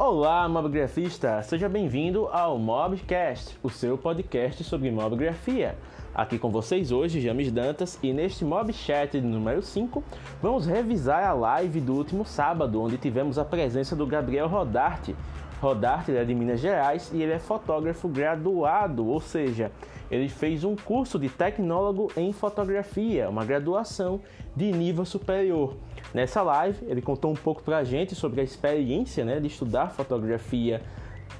Olá, mobgrafista! Seja bem-vindo ao Mobcast, o seu podcast sobre mobgrafia. Aqui com vocês hoje, James Dantas, e neste Mobchat número 5, vamos revisar a live do último sábado, onde tivemos a presença do Gabriel Rodarte. Rodarte é de Minas Gerais e ele é fotógrafo graduado, ou seja, ele fez um curso de tecnólogo em fotografia, uma graduação de nível superior. Nessa live, ele contou um pouco para a gente sobre a experiência né, de estudar fotografia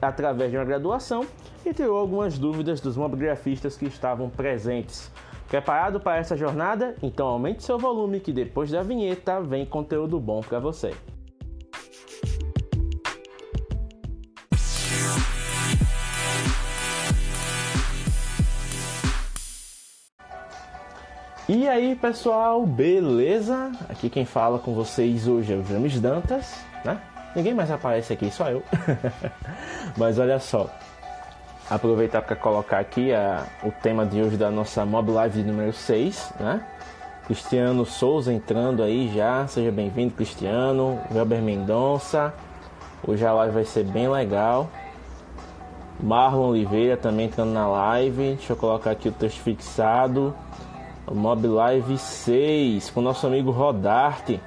através de uma graduação e tirou algumas dúvidas dos mobigrafistas que estavam presentes. Preparado para essa jornada? Então aumente seu volume que depois da vinheta vem conteúdo bom para você. E aí pessoal, beleza? Aqui quem fala com vocês hoje é o James Dantas, né? Ninguém mais aparece aqui, só eu. Mas olha só, aproveitar para colocar aqui a, o tema de hoje da nossa Mob Live número 6, né? Cristiano Souza entrando aí já, seja bem-vindo Cristiano, Weber Mendonça. Hoje a live vai ser bem legal. Marlon Oliveira também entrando na live. Deixa eu colocar aqui o texto fixado. Mob Live 6 com nosso amigo Rodarte.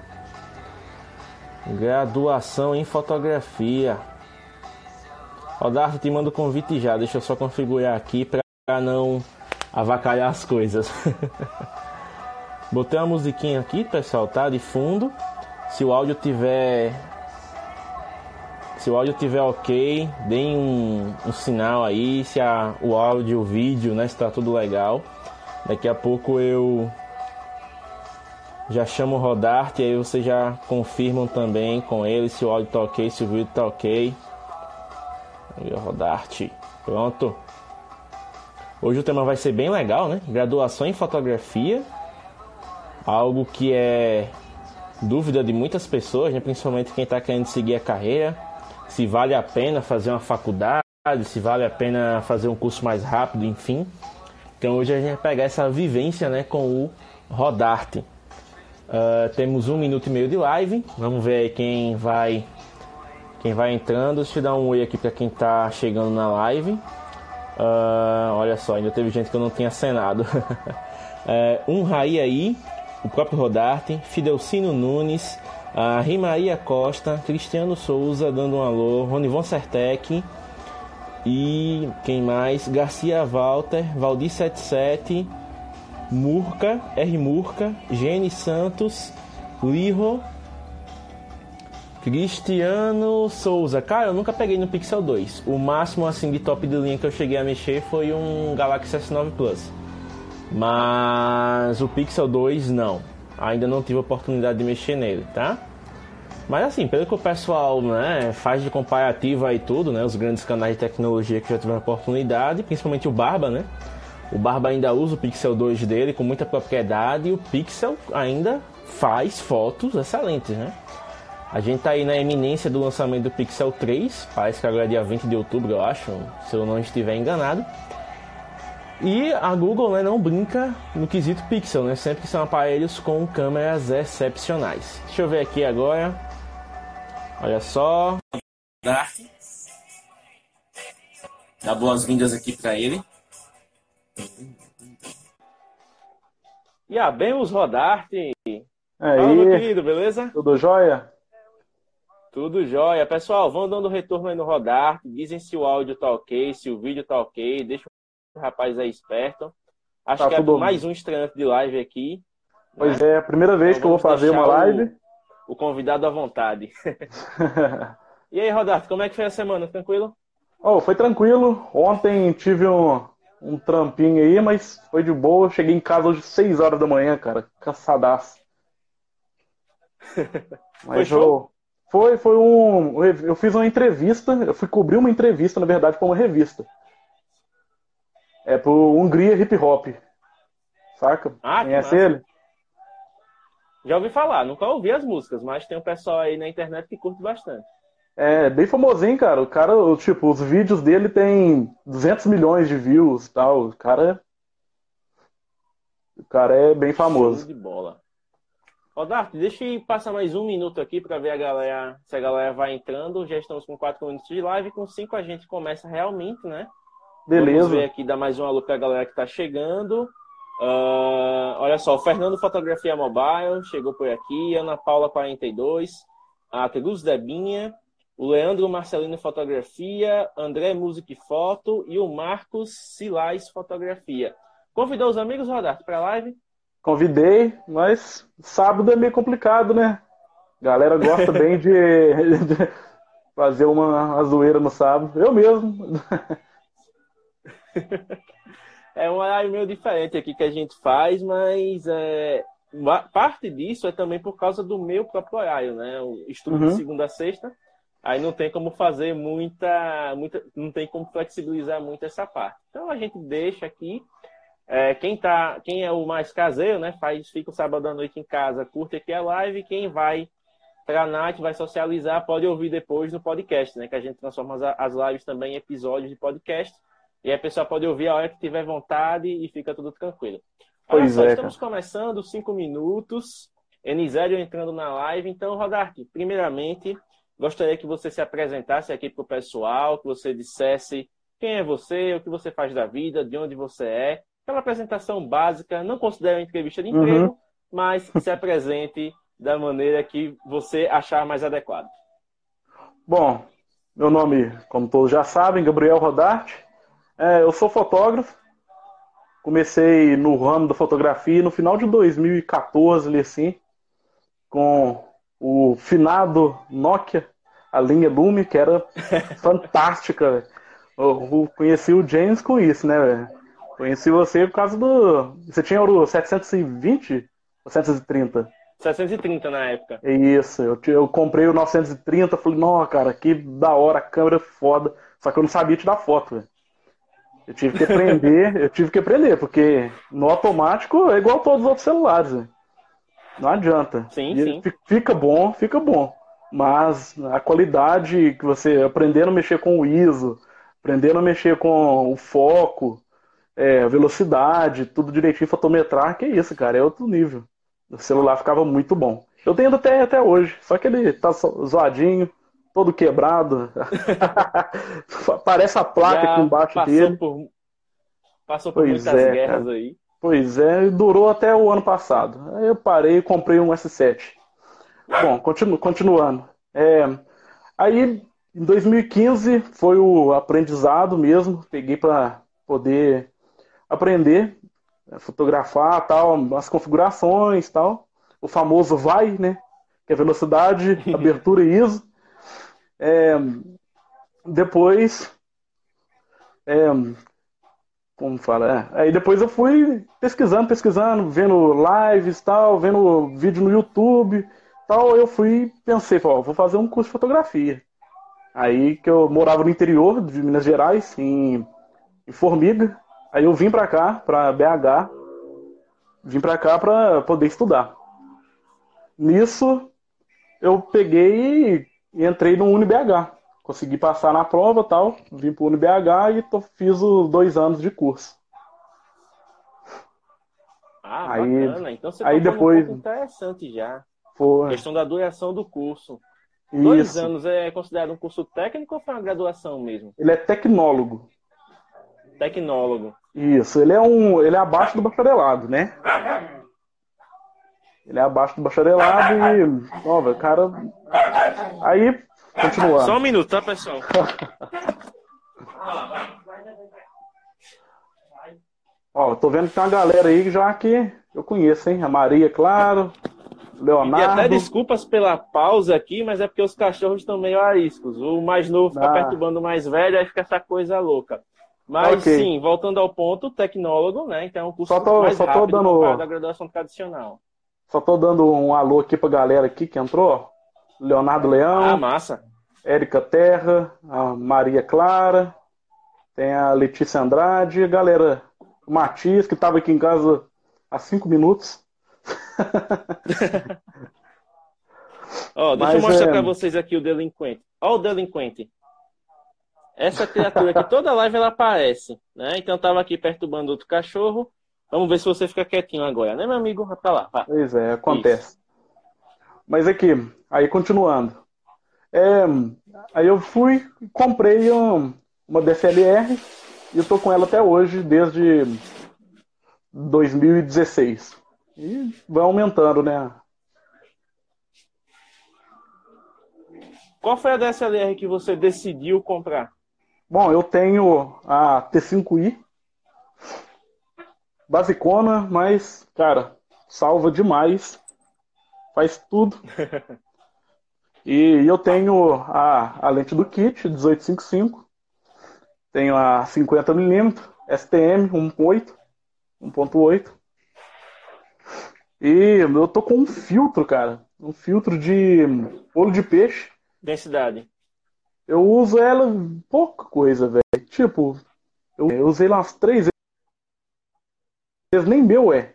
Graduação em fotografia. Rodarte, te mando o convite já. Deixa eu só configurar aqui para não avacalhar as coisas. Botei uma musiquinha aqui, pessoal, tá? De fundo. Se o áudio tiver. Se o áudio tiver ok, deem um, um sinal aí. Se a, o áudio, o vídeo, né? Se tá tudo legal. Daqui a pouco eu já chamo o Rodarte e aí vocês já confirmam também com ele se o áudio tá ok, se o vídeo tá ok. Aí, Rodarte. Pronto. Hoje o tema vai ser bem legal, né? Graduação em fotografia. Algo que é dúvida de muitas pessoas, né? principalmente quem está querendo seguir a carreira. Se vale a pena fazer uma faculdade, se vale a pena fazer um curso mais rápido, enfim. Então hoje a gente vai pegar essa vivência né, com o Rodarte. Uh, temos um minuto e meio de live. Vamos ver quem vai quem vai entrando. Deixa eu dar um oi aqui para quem está chegando na live. Uh, olha só, ainda teve gente que eu não tinha acenado. uh, um Raí aí, o próprio Rodarte, Fidelcino Nunes, a Rimaria Costa, Cristiano Souza dando um alô, Ronivon Sertec. E quem mais? Garcia Walter, Valdir 77, Murca, R Murca, Gene Santos, Liro, Cristiano Souza. Cara, eu nunca peguei no Pixel 2. O máximo assim de top de linha que eu cheguei a mexer foi um Galaxy S9 Plus. Mas o Pixel 2 não. Ainda não tive oportunidade de mexer nele, tá? Mas assim, pelo que o pessoal né, faz de comparativo aí tudo, né? Os grandes canais de tecnologia que já tiveram oportunidade, principalmente o Barba, né? O Barba ainda usa o Pixel 2 dele com muita propriedade e o Pixel ainda faz fotos excelentes, né? A gente tá aí na eminência do lançamento do Pixel 3, parece que agora é dia 20 de outubro, eu acho, se eu não estiver enganado. E a Google né, não brinca no quesito Pixel, né? Sempre são aparelhos com câmeras excepcionais. Deixa eu ver aqui agora. Olha só. Dá boas-vindas aqui para ele. E abemos Rodarte. Aí. Fala, meu querido, beleza? Tudo jóia? Tudo jóia. Pessoal, vão dando retorno aí no Rodarte. Dizem se o áudio tá ok, se o vídeo tá ok. Deixa o rapaz aí esperto. Acho tá que é mais um estreante de live aqui. Pois né? é, a primeira vez então, que eu vou fazer uma live o convidado à vontade. e aí, Rodato, como é que foi a semana? Tranquilo? Oh, foi tranquilo. Ontem tive um, um trampinho aí, mas foi de boa. Cheguei em casa hoje às 6 horas da manhã, cara. Cansadaço. Mas foi eu, foi, foi um. Eu fiz uma entrevista, eu fui cobrir uma entrevista, na verdade, para uma revista. É pro Hungria Hip Hop. Saca? Ah, Conhece ele? Já ouvi falar, nunca ouvi as músicas, mas tem um pessoal aí na internet que curte bastante. É, bem famosinho, cara. O cara, tipo, os vídeos dele tem 200 milhões de views e tal. O cara. O cara é bem famoso. Show de bola. Rodarte, deixa eu passar mais um minuto aqui para ver a galera, se a galera vai entrando. Já estamos com quatro minutos de live, com cinco a gente começa realmente, né? Beleza. Vamos ver aqui, dar mais um alô para a galera que está chegando. Uh, olha só, o Fernando Fotografia Mobile chegou por aqui, Ana Paula 42, a Cruz Debinha, o Leandro Marcelino Fotografia, André Music Foto e o Marcos Silais Fotografia. Convidou os amigos, Rodato, para a live? Convidei, mas sábado é meio complicado, né? Galera gosta bem de, de fazer uma, uma zoeira no sábado. Eu mesmo. é um horário meio diferente aqui que a gente faz, mas é, parte disso é também por causa do meu próprio horário, né? O estudo uhum. de segunda a sexta, aí não tem como fazer muita, muita, não tem como flexibilizar muito essa parte. Então a gente deixa aqui é, quem, tá, quem é o mais caseiro, né, faz, fica o sábado à noite em casa, curte aqui a live. Quem vai para a night, vai socializar, pode ouvir depois no podcast, né, que a gente transforma as, as lives também em episódios de podcast. E a pessoa pode ouvir a hora que tiver vontade e fica tudo tranquilo. Olha pois só, é, estamos começando, cinco minutos. Enisério entrando na live. Então, Rodarte, primeiramente, gostaria que você se apresentasse aqui para o pessoal, que você dissesse quem é você, o que você faz da vida, de onde você é, aquela apresentação básica, não considere uma entrevista de emprego, uhum. mas se apresente da maneira que você achar mais adequado. Bom, meu nome, como todos já sabem, Gabriel Rodarte. É, eu sou fotógrafo. Comecei no ramo da fotografia no final de 2014, assim, com o finado Nokia, a linha Lume, que era fantástica. Eu conheci o James com isso, né, velho? Conheci você por causa do. Você tinha o 720 ou 730? 730 na época. Isso, eu, eu comprei o 930, falei, não, cara, que da hora, a câmera é foda. Só que eu não sabia tirar foto, velho. Eu tive que aprender, eu tive que aprender, porque no automático é igual a todos os outros celulares, véio. Não adianta. Sim, e sim. Fica bom, fica bom. Mas a qualidade que você aprendendo a mexer com o ISO, aprendendo a mexer com o foco, é, velocidade, tudo direitinho, fotometrar, que isso, cara, é outro nível. O celular ficava muito bom. Eu tenho até, até hoje, só que ele tá zoadinho, todo quebrado. Parece a placa Já aqui embaixo passou dele. Por, passou por pois muitas é, guerras cara. aí. Pois é, durou até o ano passado. Aí eu parei e comprei um S7. Bom, continu, continuando. É, aí, em 2015, foi o aprendizado mesmo. Peguei para poder aprender a fotografar tal, as configurações tal. O famoso vai, né? Que é velocidade, abertura e ISO. É, depois, é, como fala? É, aí depois eu fui pesquisando, pesquisando, vendo lives tal, vendo vídeo no YouTube tal. Eu fui, pensei, vou fazer um curso de fotografia. Aí que eu morava no interior de Minas Gerais, em, em Formiga, Aí eu vim pra cá, pra BH, vim pra cá pra poder estudar. Nisso, eu peguei e entrei no UniBH. Consegui passar na prova tal, vim pro UniBH e tô, fiz os dois anos de curso. Ah, aí, bacana. Então você aí tá depois... um interessante já. Foi. questão da duração do curso. Isso. Dois anos é considerado um curso técnico ou foi uma graduação mesmo? Ele é tecnólogo. Tecnólogo. Isso, ele é um. Ele é abaixo do bacharelado, né? Ele é abaixo do bacharelado e. Ó, velho, cara. Aí, continuando. Só um minuto, tá, pessoal? Ó, tô vendo que tem uma galera aí já que eu conheço, hein? A Maria, claro. Leonardo. E até desculpas pela pausa aqui, mas é porque os cachorros estão meio ariscos. O mais novo fica ah. perturbando o mais velho, aí fica essa coisa louca. Mas okay. sim, voltando ao ponto, tecnólogo, né? Então é um curso só tô, mais só tô rápido dando... da graduação tradicional. Só tô dando um alô aqui pra galera aqui que entrou. Leonardo Leão. Ah, massa. Érica Terra, a Maria Clara, tem a Letícia Andrade, a galera, o Matias, que estava aqui em casa há cinco minutos. Ó, oh, deixa Mas, eu mostrar é... para vocês aqui o delinquente. Ó o delinquente. Essa criatura aqui, toda live ela aparece, né? Então tava aqui perturbando outro cachorro. Vamos ver se você fica quietinho agora, né, meu amigo? Pra lá. Vai. Pois é, acontece. Isso. Mas aqui, aí continuando. É, aí eu fui comprei um, uma DSLR e eu tô com ela até hoje, desde 2016. E vai aumentando, né? Qual foi a DSLR que você decidiu comprar? Bom, eu tenho a T5i, basicona, mas, cara, salva demais, faz tudo. e eu tenho a, a lente do kit, 1855, tenho a 50mm, STM 1.8, 1.8. E eu tô com um filtro, cara. Um filtro de olho de peixe. Densidade. Eu uso ela pouca coisa, velho. Tipo, eu usei lá umas três vezes. Nem meu é.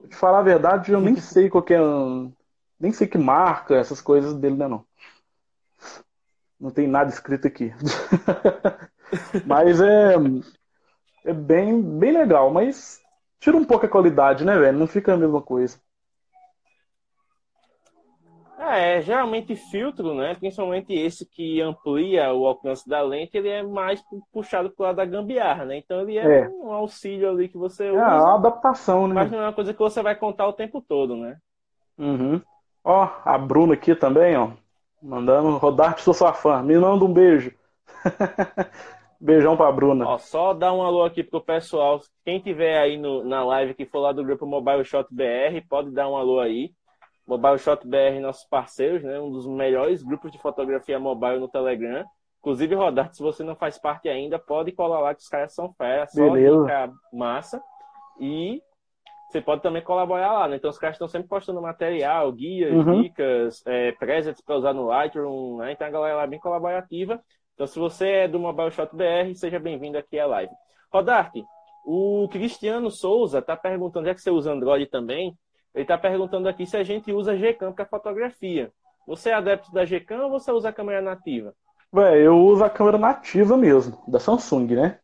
Pra te falar a verdade, eu nem sei qual é. Nem sei que marca essas coisas dele, né, não. Não tem nada escrito aqui. mas é. É bem, bem legal, mas tira um pouco a qualidade, né, velho? Não fica a mesma coisa. É, geralmente filtro, né? Principalmente esse que amplia o alcance da lente, ele é mais puxado pro lado da gambiarra, né? Então ele é, é. um auxílio ali que você é usa. É uma adaptação, né? Mas não é uma coisa que você vai contar o tempo todo, né? Uhum. Ó, a Bruna aqui também, ó. Mandando rodar sou sua fã. Me manda um beijo. Beijão pra Bruna. Ó, só dar um alô aqui pro pessoal. Quem tiver aí no, na live que for lá do grupo Mobile Shot BR, pode dar um alô aí. Mobile Shot BR, nossos parceiros, né? Um dos melhores grupos de fotografia mobile no Telegram. Inclusive, Rodarte, se você não faz parte ainda, pode colar lá que os caras são fera, só dica massa. E você pode também colaborar lá, né? Então os caras estão sempre postando material, guias, uhum. dicas, é, presets para usar no Lightroom, né? Então a galera lá é bem colaborativa. Então, se você é do Mobile Shot BR, seja bem-vindo aqui à live. Rodarte, o Cristiano Souza está perguntando, já que você usa Android também, ele está perguntando aqui se a gente usa Gcam para fotografia. Você é adepto da Gcam ou você usa a câmera nativa? Ué, eu uso a câmera nativa mesmo, da Samsung, né?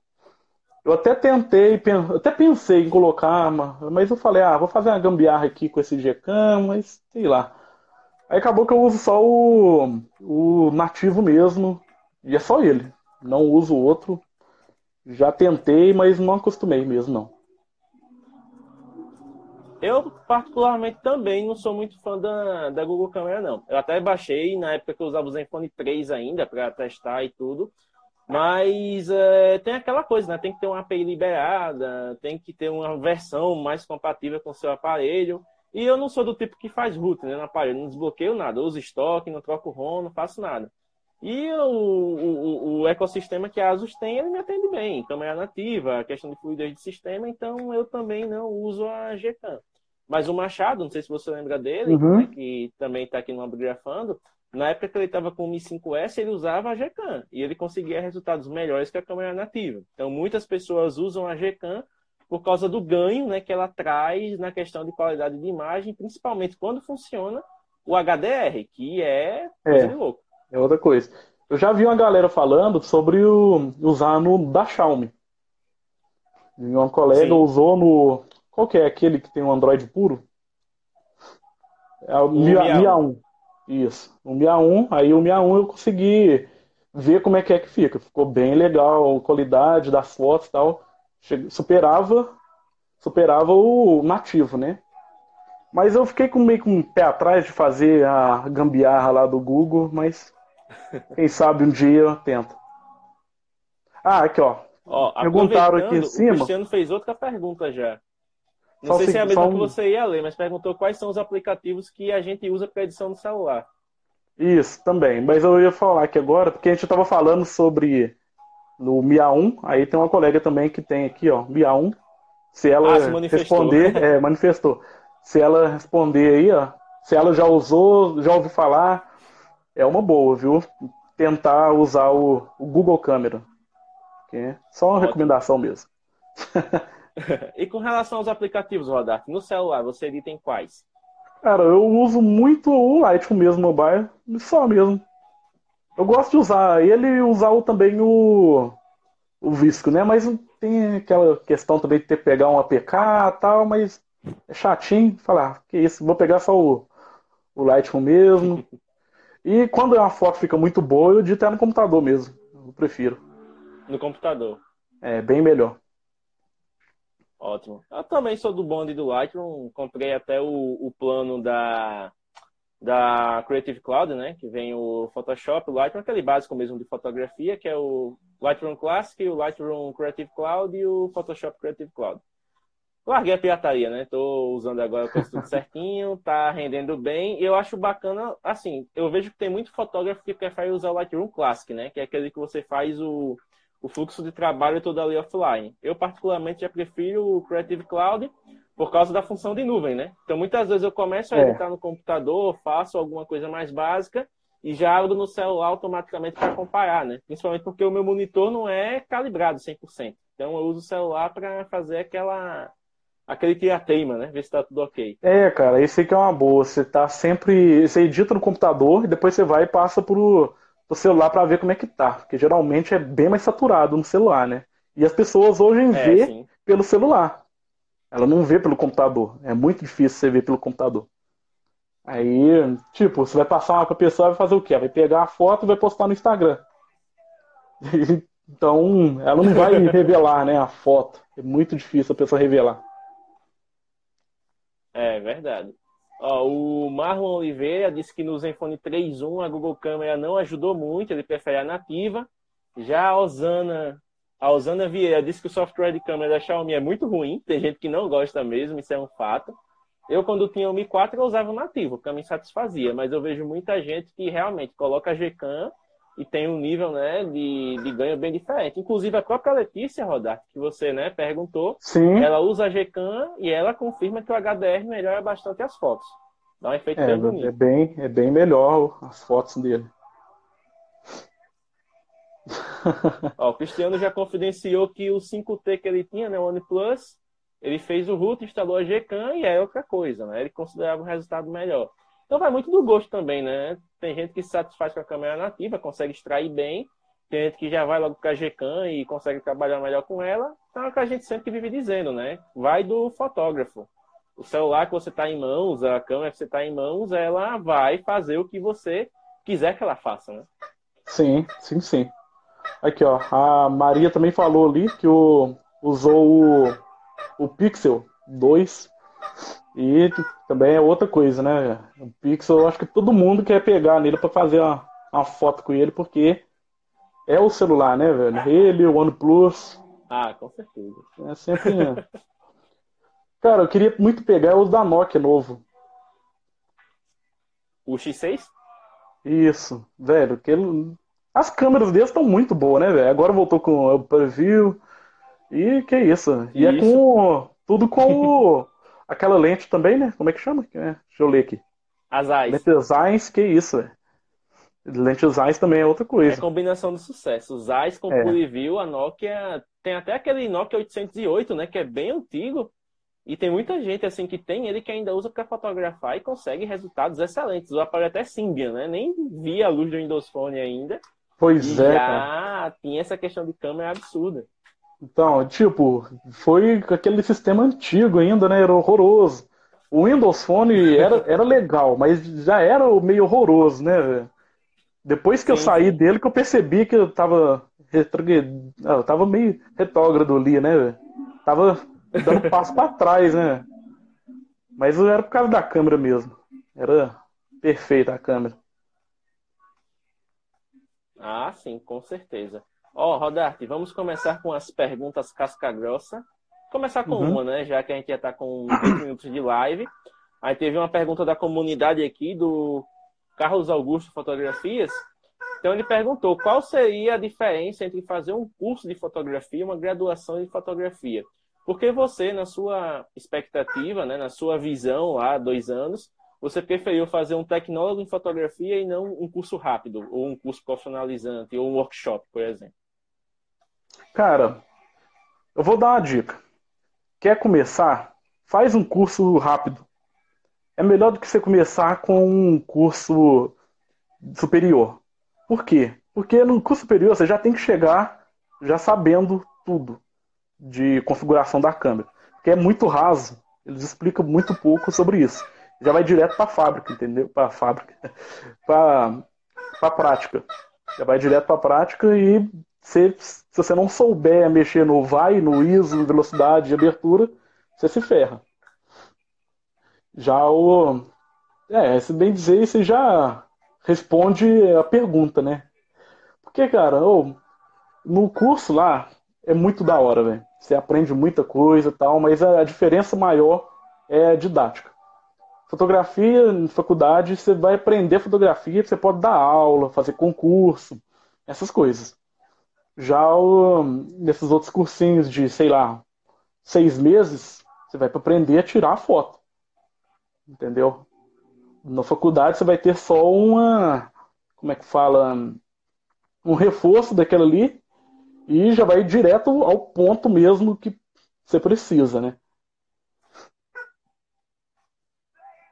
Eu até tentei, até pensei em colocar, mas eu falei, ah, vou fazer uma gambiarra aqui com esse Gcam, mas sei lá. Aí acabou que eu uso só o, o nativo mesmo, e é só ele. Não uso outro. Já tentei, mas não acostumei mesmo, não. Eu, particularmente, também não sou muito fã da, da Google Câmera, não. Eu até baixei na época que eu usava o Zenfone 3 ainda para testar e tudo. Mas é, tem aquela coisa, né? Tem que ter uma API liberada, tem que ter uma versão mais compatível com o seu aparelho. E eu não sou do tipo que faz root né, no aparelho, não desbloqueio nada. Eu uso estoque, não troco ROM, não faço nada. E o, o, o, ecossistema que a Asus tem, ele me atende bem. Câmera é nativa, a questão de fluidez de sistema, então eu também não uso a Gcam. Mas o Machado, não sei se você lembra dele, uhum. né, que também está aqui no Abgrafando, na época que ele estava com o Mi 5S, ele usava a Gcam e ele conseguia resultados melhores que a câmera nativa. Então muitas pessoas usam a Gcam por causa do ganho né, que ela traz na questão de qualidade de imagem, principalmente quando funciona o HDR, que é coisa é. de louco. É outra coisa. Eu já vi uma galera falando sobre o, usar no da Xiaomi. Uma colega Sim. usou no. Qual que é aquele que tem um Android puro? É o, o Mia, Mia 1. Isso. O Mia 1, aí o Mia 1 eu consegui ver como é que é que fica. Ficou bem legal, a qualidade das fotos e tal. Superava, superava o nativo, né? Mas eu fiquei com meio com um pé atrás de fazer a gambiarra lá do Google, mas quem sabe um dia eu tento. Ah, aqui ó. ó Perguntaram aqui em cima. O Cristiano fez outra pergunta já. Não sei se é a mesma um... que você ia ler, mas perguntou quais são os aplicativos que a gente usa para edição no celular. Isso, também. Mas eu ia falar aqui agora, porque a gente estava falando sobre no Mia 1, aí tem uma colega também que tem aqui, ó, Mia 1. Se ela ah, se responder, é, manifestou se ela responder aí, ó, se ela já usou, já ouviu falar, é uma boa, viu? Tentar usar o, o Google Câmera. É só uma Ótimo. recomendação mesmo. e com relação aos aplicativos, Rodar, no celular, você edita em quais? Cara, eu uso muito o Lightroom mesmo, mobile, só mesmo. Eu gosto de usar ele e usar também o, o Visco, né? Mas tem aquela questão também de ter que pegar um APK e tal, mas é chatinho falar, que isso, vou pegar só o, o Lightroom mesmo. E quando é uma foto fica muito boa, eu edito no computador mesmo. Eu prefiro. No computador. É, bem melhor. Ótimo. Eu também sou do bonde do Lightroom. Comprei até o, o plano da, da Creative Cloud, né? Que vem o Photoshop, o Lightroom, aquele básico mesmo de fotografia, que é o Lightroom Classic, o Lightroom Creative Cloud e o Photoshop Creative Cloud. Larguei a pirataria, né? Tô usando agora com tudo certinho, tá rendendo bem. E eu acho bacana, assim, eu vejo que tem muito fotógrafo que prefere usar o Lightroom Classic, né? Que é aquele que você faz o, o fluxo de trabalho todo ali offline. Eu, particularmente, já prefiro o Creative Cloud por causa da função de nuvem, né? Então, muitas vezes eu começo a editar é. no computador, faço alguma coisa mais básica e já abro no celular automaticamente para acompanhar, né? Principalmente porque o meu monitor não é calibrado 100%. Então, eu uso o celular para fazer aquela aquele que é a teima, né? Ver se tá tudo ok. É, cara, isso aí que é uma boa. Você tá sempre. Você edita no computador e depois você vai e passa pro, pro celular para ver como é que tá. Porque geralmente é bem mais saturado no celular, né? E as pessoas hoje é, vê sim. pelo celular. Ela não vê pelo computador. É muito difícil você ver pelo computador. Aí, tipo, você vai passar uma pra pessoa vai fazer o quê? Vai pegar a foto e vai postar no Instagram. Então, ela não vai revelar, né, a foto. É muito difícil a pessoa revelar. É verdade. Ó, o Marlon Oliveira disse que no Zenfone 3.1 a Google Câmera não ajudou muito, ele prefere a nativa. Já a Osana, a Osana Vieira disse que o software de câmera da Xiaomi é muito ruim, tem gente que não gosta mesmo, isso é um fato. Eu, quando tinha o Mi 4, eu usava o nativo, porque me satisfazia, mas eu vejo muita gente que realmente coloca a Gcam e tem um nível né, de, de ganho bem diferente. Inclusive, a própria Letícia Rodar, que você né, perguntou, Sim. ela usa a Gcam e ela confirma que o HDR melhora bastante as fotos. Dá um efeito é, bem bonito. É bem, é bem melhor as fotos dele. Ó, o Cristiano já confidenciou que o 5T que ele tinha, né, o OnePlus, ele fez o root, instalou a Gcam e é outra coisa, né? Ele considerava o resultado melhor. Então vai muito do gosto também, né? Tem gente que se satisfaz com a câmera nativa, consegue extrair bem. Tem gente que já vai logo com a Gcam e consegue trabalhar melhor com ela. Então é o que a gente sempre vive dizendo, né? Vai do fotógrafo. O celular que você está em mãos, a câmera que você está em mãos, ela vai fazer o que você quiser que ela faça, né? Sim, sim, sim. Aqui, ó. A Maria também falou ali que o, usou o, o Pixel 2 e também é outra coisa, né? O Pixel, eu acho que todo mundo quer pegar nele para fazer uma, uma, foto com ele, porque é o celular, né, velho? Ele, o OnePlus. Ah, com certeza. É sempre. Cara, eu queria muito pegar o da Nokia novo. O X6? Isso, velho. Que ele... As câmeras deles estão muito boas, né, velho? Agora voltou com o preview. E que isso. E isso. é com. Tudo com o. Aquela lente também, né? Como é que chama? É, deixa eu ler aqui. As eyes. Lente Zeiss, que isso, velho. Lente Zeiss também é outra coisa. É combinação do sucesso. Os Zeiss com é. View, a Nokia. Tem até aquele Nokia 808, né? Que é bem antigo. E tem muita gente assim que tem ele que ainda usa para fotografar e consegue resultados excelentes. O aparelho até Symbian, né? Nem via a luz do Windows Phone ainda. Pois é. Já cara. tinha essa questão de câmera absurda. Então, tipo, foi aquele sistema antigo ainda, né? Era horroroso. O Windows Phone era, era legal, mas já era meio horroroso, né? Depois que sim, eu saí dele, que eu percebi que eu tava, eu tava meio retrógrado ali, né? Tava dando passo para trás, né? Mas era por causa da câmera mesmo. Era perfeita a câmera. Ah, sim, com certeza. Ó, oh, Rodarte, vamos começar com as perguntas casca-grossa. Começar com uhum. uma, né? Já que a gente já está com 20 minutos de live. Aí teve uma pergunta da comunidade aqui, do Carlos Augusto Fotografias. Então ele perguntou qual seria a diferença entre fazer um curso de fotografia e uma graduação de fotografia. Porque você, na sua expectativa, né, na sua visão lá, dois anos, você preferiu fazer um tecnólogo em fotografia e não um curso rápido, ou um curso profissionalizante, ou um workshop, por exemplo? Cara, eu vou dar uma dica. Quer começar? Faz um curso rápido. É melhor do que você começar com um curso superior. Por quê? Porque no curso superior você já tem que chegar já sabendo tudo de configuração da câmera. Porque é muito raso. Eles explicam muito pouco sobre isso. já vai direto para a fábrica, entendeu? Para a fábrica, para a prática. Já vai direto para a prática e se, se você não souber mexer no vai, no ISO, velocidade e abertura, você se ferra. Já o. É, se bem dizer, você já responde a pergunta, né? Porque, cara, oh, no curso lá é muito da hora, velho. Você aprende muita coisa e tal, mas a diferença maior é a didática. Fotografia, em faculdade, você vai aprender fotografia, você pode dar aula, fazer concurso, essas coisas. Já o, nesses outros cursinhos de, sei lá, seis meses, você vai aprender a tirar foto. Entendeu? Na faculdade você vai ter só uma. Como é que fala? Um reforço daquela ali e já vai direto ao ponto mesmo que você precisa, né?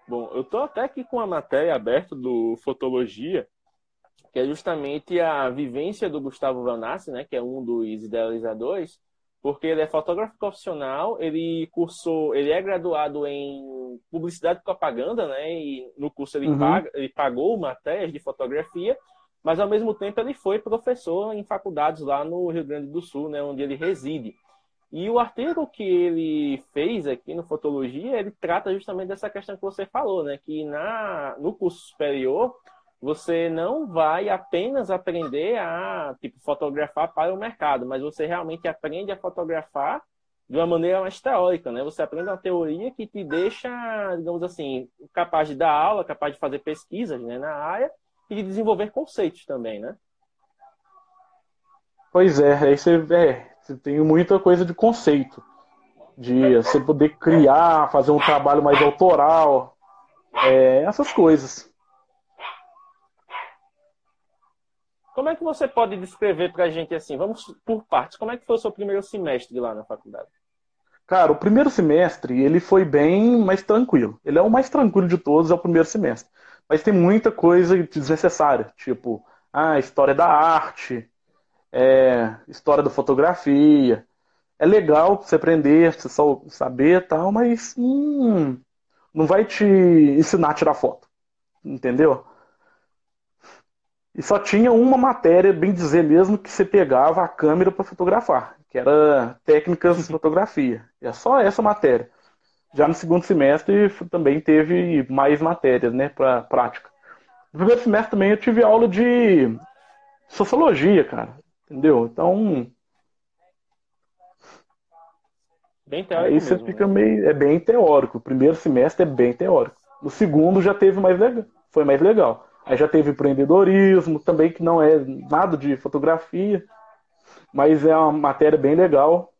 Bom, eu tô até aqui com a matéria aberta do Fotologia, que é justamente a vivência do Gustavo Vanassi, né, que é um dos idealizadores, porque ele é fotógrafo profissional, ele cursou, ele é graduado em publicidade e propaganda, né, e no curso ele, uhum. paga, ele pagou matérias de fotografia, mas ao mesmo tempo ele foi professor em faculdades lá no Rio Grande do Sul, né, onde ele reside. E o artigo que ele fez aqui no Fotologia, ele trata justamente dessa questão que você falou, né, que na, no curso superior você não vai apenas aprender a tipo fotografar para o mercado, mas você realmente aprende a fotografar de uma maneira mais teórica, né? Você aprende uma teoria que te deixa, digamos assim, capaz de dar aula, capaz de fazer pesquisas né, na área e de desenvolver conceitos também, né? Pois é, aí você, é, você tem muita coisa de conceito, de você poder criar, fazer um trabalho mais autoral, é, essas coisas. Como é que você pode descrever para a gente assim? Vamos por partes. Como é que foi o seu primeiro semestre lá na faculdade? Cara, o primeiro semestre ele foi bem mais tranquilo. Ele é o mais tranquilo de todos, é o primeiro semestre. Mas tem muita coisa desnecessária, tipo a ah, história da arte, é, história da fotografia. É legal você aprender, você só saber tal, mas hum, não vai te ensinar a tirar foto. Entendeu? E só tinha uma matéria, bem dizer mesmo, que você pegava a câmera para fotografar, que era técnicas de fotografia. É só essa matéria. Já no segundo semestre também teve mais matérias, né, para prática. No primeiro semestre também eu tive aula de sociologia, cara. Entendeu? Então. Bem teórico. Aí você mesmo, fica né? meio. É bem teórico. O primeiro semestre é bem teórico. No segundo já teve mais legal. Foi mais legal. Aí já teve empreendedorismo, também que não é nada de fotografia, mas é uma matéria bem legal.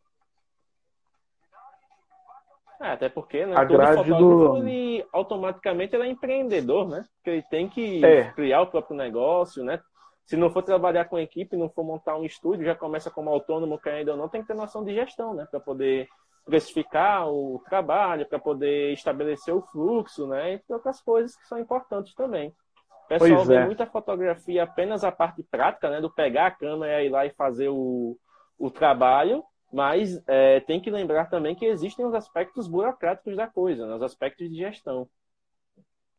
É, até porque, né, a todo grade fotógrafo, do... ele, automaticamente ele é empreendedor, né? Porque ele tem que É. criar o próprio negócio, né? Se não for trabalhar com equipe, não for montar um estúdio, já começa como autônomo, que ainda não tem que ter noção de gestão, né? Para poder precificar o trabalho, para poder estabelecer o fluxo, né? Entre outras coisas que são importantes também. O pessoal Pois vê é. muita fotografia apenas a parte prática, né? Do pegar a câmera e ir lá e fazer o, o trabalho, mas é, tem que lembrar também que existem os aspectos burocráticos da coisa, né? os aspectos de gestão.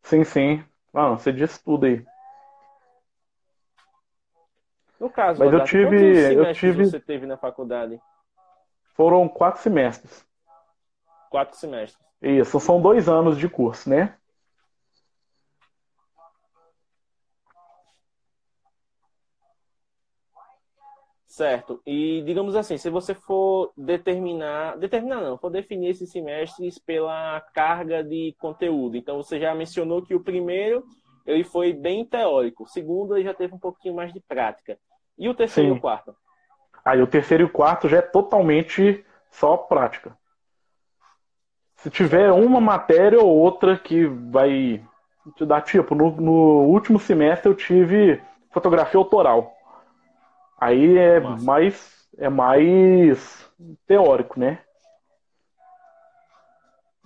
Sim, sim. Não, você disse tudo aí. No caso, Mas eu Rodato, tive- quantos eu tive- você teve na faculdade? Foram quatro semestres. Quatro semestres. Isso, são dois anos de curso, né? Certo. E digamos assim, se você for determinar, determinar não, for definir esses semestres pela carga de conteúdo. Então você já mencionou que o primeiro ele foi bem teórico, o segundo ele já teve um pouquinho mais de prática. E o terceiro Sim. e o quarto? Aí o terceiro e o quarto já é totalmente só prática. Se tiver uma matéria ou outra que vai te dar, tipo, no, no último semestre eu tive fotografia autoral. Aí é Massa. mais, é mais teórico, né?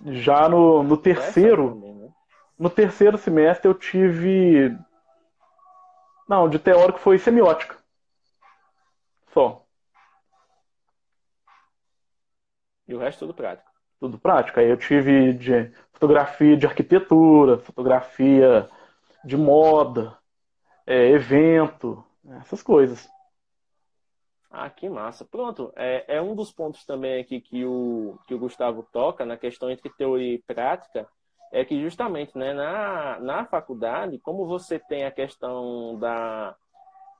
Já no, no terceiro, né? no terceiro semestre eu tive. Não, de teórico foi semiótica. Só. E o resto tudo prático. tudo prático. Aí eu tive de fotografia de arquitetura, fotografia de moda, é, evento, essas coisas. Ah, que massa. Pronto, é, é um dos pontos também aqui que o, que o Gustavo toca na questão entre teoria e prática, é que justamente né, na, na faculdade, como você tem a questão da,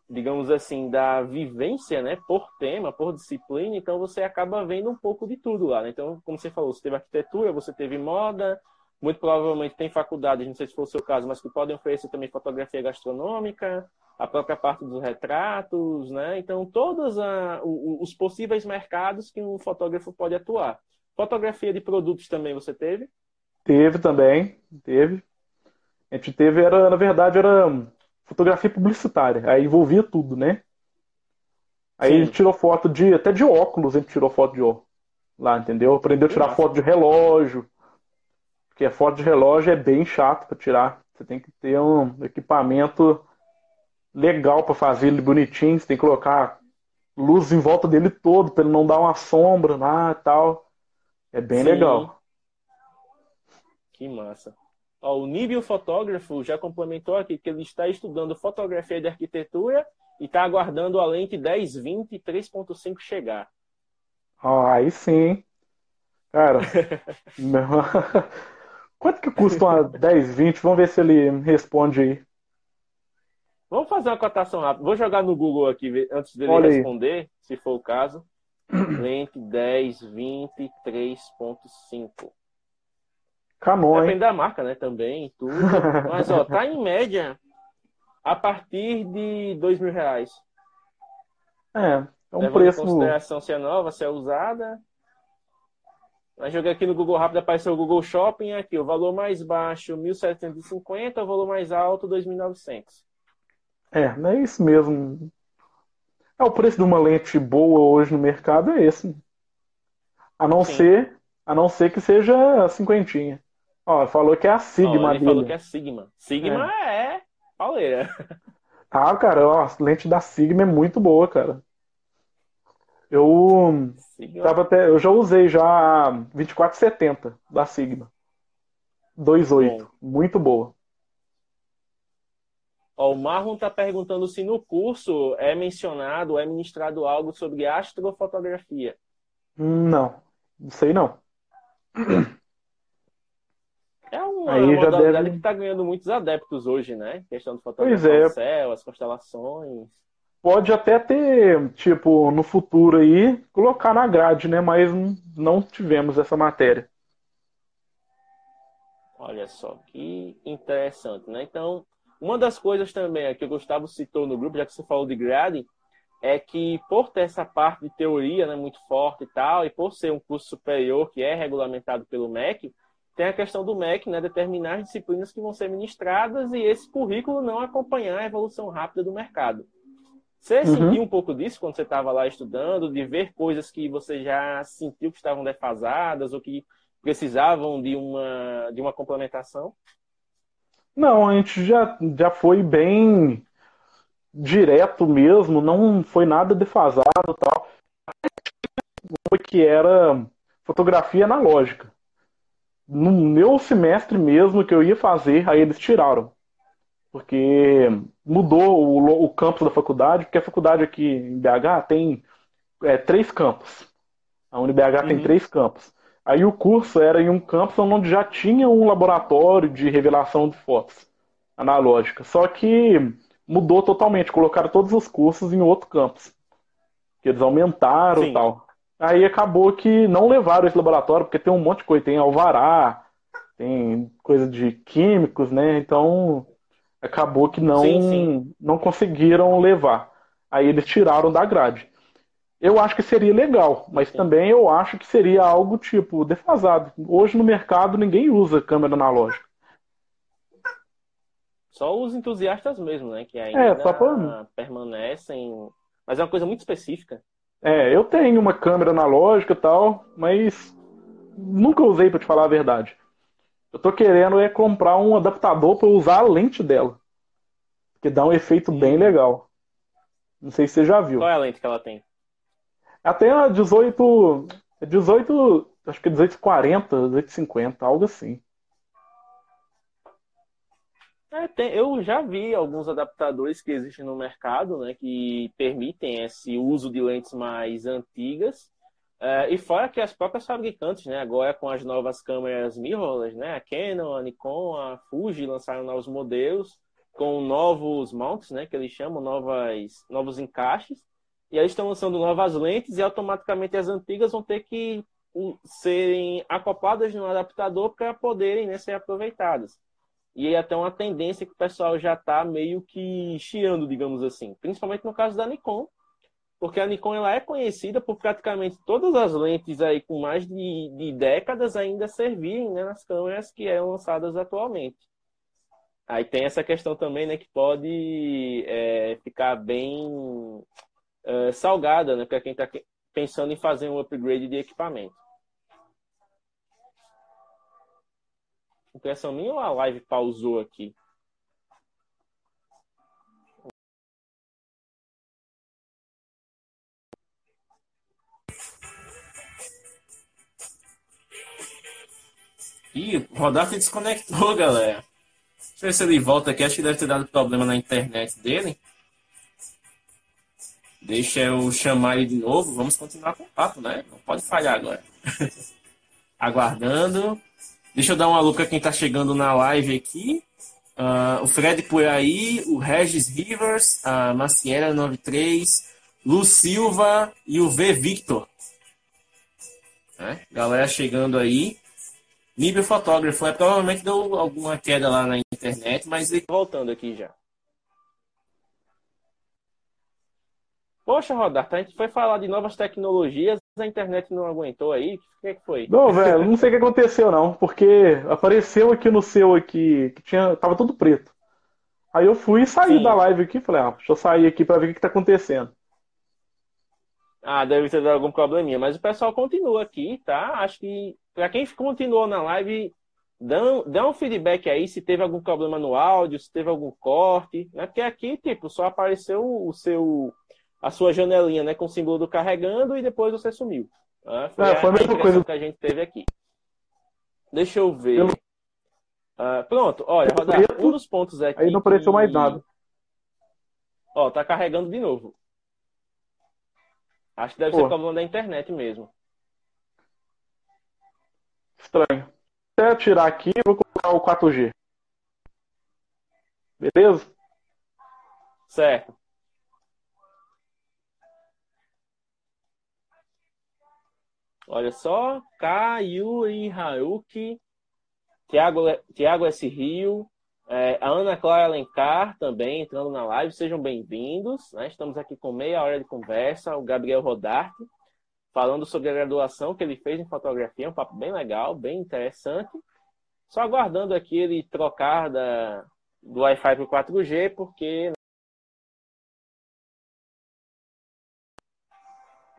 digamos assim, da vivência, né, por tema, por disciplina, então você acaba vendo um pouco de tudo lá. Né? Então, como você falou, você teve arquitetura, você teve moda, muito provavelmente tem faculdades, não sei se for o seu caso, mas que podem oferecer também fotografia gastronômica, a própria parte dos retratos, né? Então, todos a, os possíveis mercados que um fotógrafo pode atuar. Fotografia de produtos também você teve? Teve também, teve. A gente teve, era, na verdade, era fotografia publicitária, aí envolvia tudo, né? Aí Sim. a gente tirou foto de, até de óculos, a gente tirou foto de óculos lá, entendeu? Aprendeu a tirar foto de relógio, porque a foto de relógio é bem chato para tirar. Você tem que ter um equipamento legal para fazer ele bonitinho. Você tem que colocar luz em volta dele todo para ele não dar uma sombra lá e tal. É bem Sim. legal. Que massa. Ó, o Nível Fotógrafo já complementou aqui que ele está estudando fotografia de arquitetura e está aguardando a lente 1020 e 3.5 chegar. Ó, aí sim. Cara, quanto que custa uma 1020? Vamos ver se ele responde aí. Vamos fazer uma cotação rápida. Vou jogar no Google aqui antes dele Olha responder, aí. se for o caso. Lente 10, 20, 3.5. Canon, Depende hein? da marca, né? Também, tudo. Mas, ó, tá em média a partir de dois mil reais. É, é um Levando preço. Em consideração se é nova, se é usada. Mas joguei aqui no Google Rápido, apareceu o Google Shopping aqui. O valor mais baixo, 1.750, o valor mais alto, 2.900. É, não é isso mesmo. É o preço de uma lente boa hoje no mercado é esse. A não Sim. ser, a não ser que seja cinquentinha. Ó, falou que é a Sigma Ó, ele dele. falou que é Sigma. Sigma é, é pauleira. Ah, cara, ó, a lente da Sigma é muito boa, cara. Eu Sigma. tava até, eu já usei já a 2470 da Sigma. 2.8, muito boa. Ó, o Marlon está perguntando se no curso é mencionado, é ministrado algo sobre astrofotografia. Não, não sei não. É uma Aí modalidade deve... que está ganhando muitos adeptos hoje, né? questão de fotografia é. do céu, as constelações. Pode até ter, tipo, no futuro aí, colocar na grade, né? Mas não tivemos essa matéria. Olha só, que interessante, né? Então, uma das coisas também que o Gustavo citou no grupo, já que você falou de grade, é que por ter essa parte de teoria né, muito forte e tal, e por ser um curso superior que é regulamentado pelo MEC, tem a questão do MEC né, determinar as disciplinas que vão ser ministradas e esse currículo não acompanhar a evolução rápida do mercado. Você uhum. sentiu um pouco disso quando você estava lá estudando, de ver coisas que você já sentiu que estavam defasadas ou que precisavam de uma, de uma complementação? Não, a gente já, já foi bem direto mesmo, não foi nada defasado tal. Foi que era fotografia analógica. No meu semestre mesmo que eu ia fazer, aí eles tiraram. Porque mudou o, o campus da faculdade, porque a faculdade aqui em BH tem é, três campos. A UniBH uhum. tem três campos. Aí o curso era em um campus onde já tinha um laboratório de revelação de fotos analógica. Só que mudou totalmente, colocaram todos os cursos em outro campus. Que eles aumentaram Sim. e tal. Aí acabou que não levaram esse laboratório, porque tem um monte de coisa, tem alvará, tem coisa de químicos, né? Então acabou que não, sim, sim. não conseguiram levar. Aí eles tiraram da grade eu acho que seria legal, mas também eu acho que seria algo tipo defasado. Hoje no mercado ninguém usa câmera analógica. Só os entusiastas mesmo, né? Que ainda é, pra... permanecem. Mas é uma coisa muito específica. É, eu tenho uma câmera analógica e tal, mas nunca usei para te falar a verdade. Eu tô querendo é comprar um adaptador para usar a lente dela. Que dá um efeito bem legal. Não sei se você já viu. Qual é a lente que ela tem? Até a 18. 18. acho que 1840, 1850, algo assim. É, tem, eu já vi alguns adaptadores que existem no mercado, né, que permitem esse uso de lentes mais antigas. É, e fora que as próprias fabricantes, né, agora com as novas câmeras mirrorless, né, a Canon, a Nikon, a Fuji lançaram novos modelos com novos mounts, né, que eles chamam novas, novos encaixes. E aí estão lançando novas lentes e automaticamente as antigas vão ter que serem acopladas no adaptador para poderem né, ser aproveitadas. E aí até uma tendência que o pessoal já está meio que chiando, digamos assim. Principalmente no caso da Nikon, porque a Nikon ela é conhecida por praticamente todas as lentes aí com mais de, de décadas ainda servirem né, nas câmeras que eram lançadas atualmente. Aí tem essa questão também, né, que pode é, ficar bem é, salgada, né, para quem está pensando em fazer um upgrade de equipamento. Impressão minha ou a live pausou aqui? Ih, o Rodar desconectou, galera. Deixa eu ver se ele volta aqui. Acho que deve ter dado problema na internet dele. Deixa eu chamar ele de novo. Vamos continuar com o papo, né? Não pode falhar agora. Aguardando. Deixa eu dar uma para quem está chegando na live aqui. Uh, o Fred por aí, o Regis Rivers, a Maciera 93, Lu Silva e o V Victor. É, galera chegando aí. Nível fotógrafo, é, provavelmente deu alguma queda lá na internet, mas ele voltando aqui já. Poxa, Rodarto, a gente foi falar de novas tecnologias, a internet não aguentou aí? O que, é que foi? Não, velho, não sei o que aconteceu não, porque apareceu aqui no seu aqui, que tinha, tava tudo preto. Aí eu fui e saí Sim. da live aqui, falei, ah, deixa eu sair aqui para ver o que, que tá acontecendo. Ah, deve ter dado algum probleminha, mas o pessoal continua aqui, tá? Acho que para quem continuou na live, dá, dá um feedback aí se teve algum problema no áudio, se teve algum corte, né? Porque aqui, tipo, só apareceu o seu a sua janelinha, né, com o símbolo do carregando e depois você sumiu. Né? Foi, é, foi a, a mesma coisa que a gente teve aqui. Deixa eu ver. Eu... Uh, pronto, olha, Rodar, um dos pontos aqui. Aí não apareceu que... mais nada. Ó, tá carregando de novo. Acho que deve Pô. ser problema da internet mesmo. Estranho. Até tirar aqui, vou colocar o 4G. Beleza? Certo. Olha só, Kayuri Haruki, Tiago, Tiago S. Rio, é, a Ana Clara Alencar também entrando na live, sejam bem-vindos. Né? Estamos aqui com meia hora de conversa, o Gabriel Rodarte, falando sobre a graduação que ele fez em fotografia, um papo bem legal, bem interessante. Só aguardando aqui ele trocar da, do Wi-Fi para o 4G, porque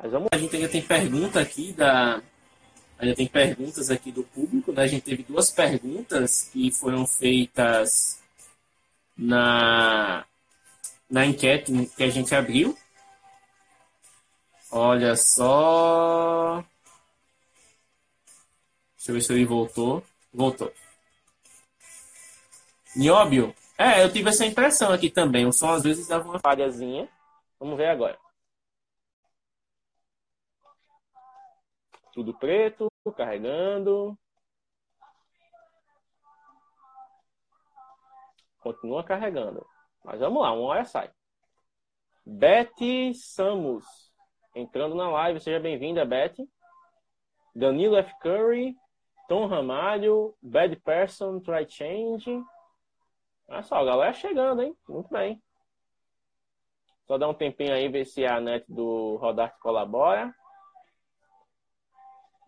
Mas vamos... A gente ainda tem pergunta aqui da. Ainda tem perguntas aqui do público, né? A gente teve duas perguntas que foram feitas na, na enquete que a gente abriu. Olha só. Deixa eu ver se ele voltou. Voltou. Nióbio. É, eu tive essa impressão aqui também. O som às vezes dava uma falhazinha. Vamos ver agora. Tudo preto, carregando. Continua carregando. Mas vamos lá, uma hora sai. Betty Samus. Entrando na live, seja bem-vinda, Betty. Danilo F. Curry. Tom Ramalho. Bad Person, Try Change. Olha só, a galera chegando, hein? Muito bem. Só dar um tempinho aí, ver se a net do Rodarte colabora.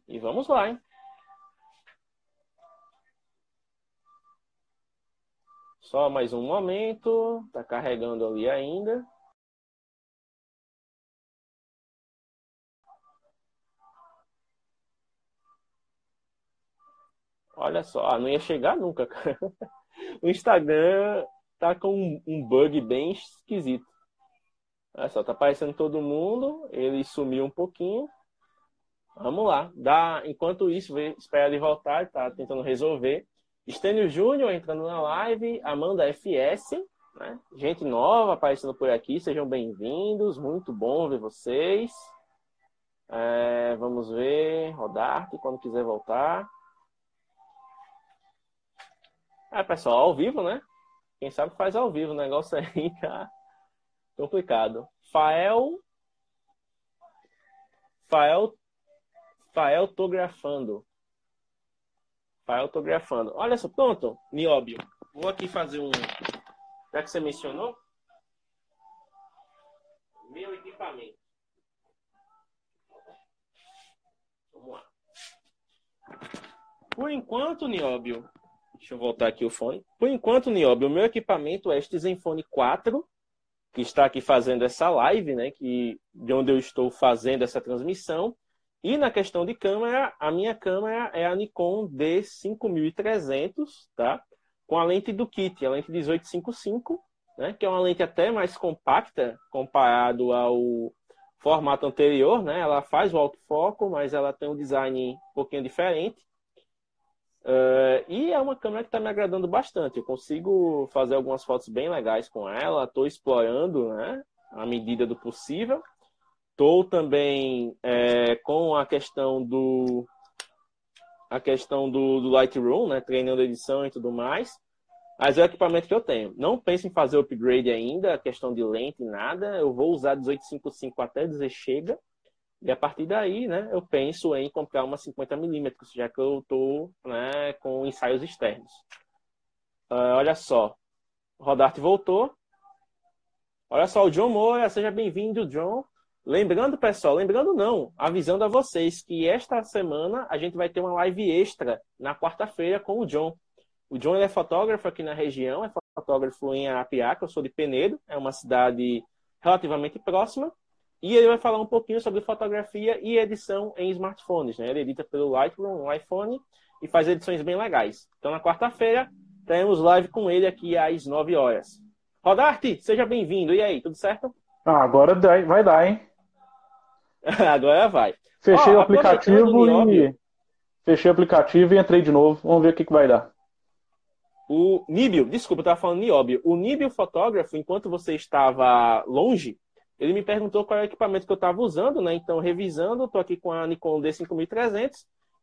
E vamos lá, hein? Só mais um momento. Tá carregando ali ainda. Olha só, ah, não ia chegar nunca. o Instagram tá com um bug bem esquisito. Olha só, tá aparecendo todo mundo. Ele sumiu um pouquinho. Vamos lá. Dá, enquanto isso, espera ele voltar, tá tentando resolver. Estênio Júnior entrando na live, Amanda FS, né? gente nova aparecendo por aqui, sejam bem-vindos, muito bom ver vocês. É, vamos ver, Rodarte, quando quiser voltar. É, pessoal, ao vivo, né? Quem sabe faz ao vivo, o negócio aí tá complicado. Fael. Fael. Fael tô grafando. Fael tô grafando. Olha só, pronto, Nióbio. Vou aqui fazer um. Já que você mencionou. Meu equipamento. Vamos lá. Por enquanto, Nióbio, deixa eu voltar aqui o fone. Por enquanto, Nióbio, o meu equipamento é este Zenfone 4, que está aqui fazendo essa live, né? Que, de onde eu estou fazendo essa transmissão. E na questão de câmera, a minha câmera é a Nikon D5300, tá? Com a lente do kit, a lente 1855, né? Que é uma lente até mais compacta comparado ao formato anterior, né? Ela faz o autofoco, mas ela tem um design um pouquinho diferente. Uh, e é uma câmera que está me agradando bastante. Eu consigo fazer algumas fotos bem legais com ela. Estou explorando, né? À medida do possível. Estou também é, com a questão do a questão do, do Lightroom, né? Treinando edição e tudo mais. Mas é o equipamento que eu tenho. Não penso em fazer upgrade ainda, questão de lente, nada. Eu vou usar 1855 até dizer chega. E a partir daí, né, eu penso em comprar uma 50mm, já que eu estou né, com ensaios externos. Uh, olha só. Rodarte voltou. Olha só, o John Moura, seja bem-vindo, John. Lembrando, pessoal, lembrando não, avisando a vocês que esta semana a gente vai ter uma live extra na quarta-feira com o John. O John é fotógrafo aqui na região, é fotógrafo em Arapiaca, eu sou de Penedo, é uma cidade relativamente próxima. E ele vai falar um pouquinho sobre fotografia e edição em smartphones. Né? Ele edita pelo Lightroom, no iPhone, e faz edições bem legais. Então, na quarta-feira, teremos live com ele aqui às 9 horas. Rodarte, seja bem-vindo. E aí, tudo certo? Ah, agora vai dar, hein? agora vai. Fechei Ó, o aplicativo e. Fechei o aplicativo e entrei de novo. Vamos ver o que, que vai dar. O Níbio, desculpa, eu estava falando Nióbio. O Níbio fotógrafo, enquanto você estava longe, ele me perguntou qual é o equipamento que eu estava usando, né? Então, revisando, estou aqui com a Nikon D5300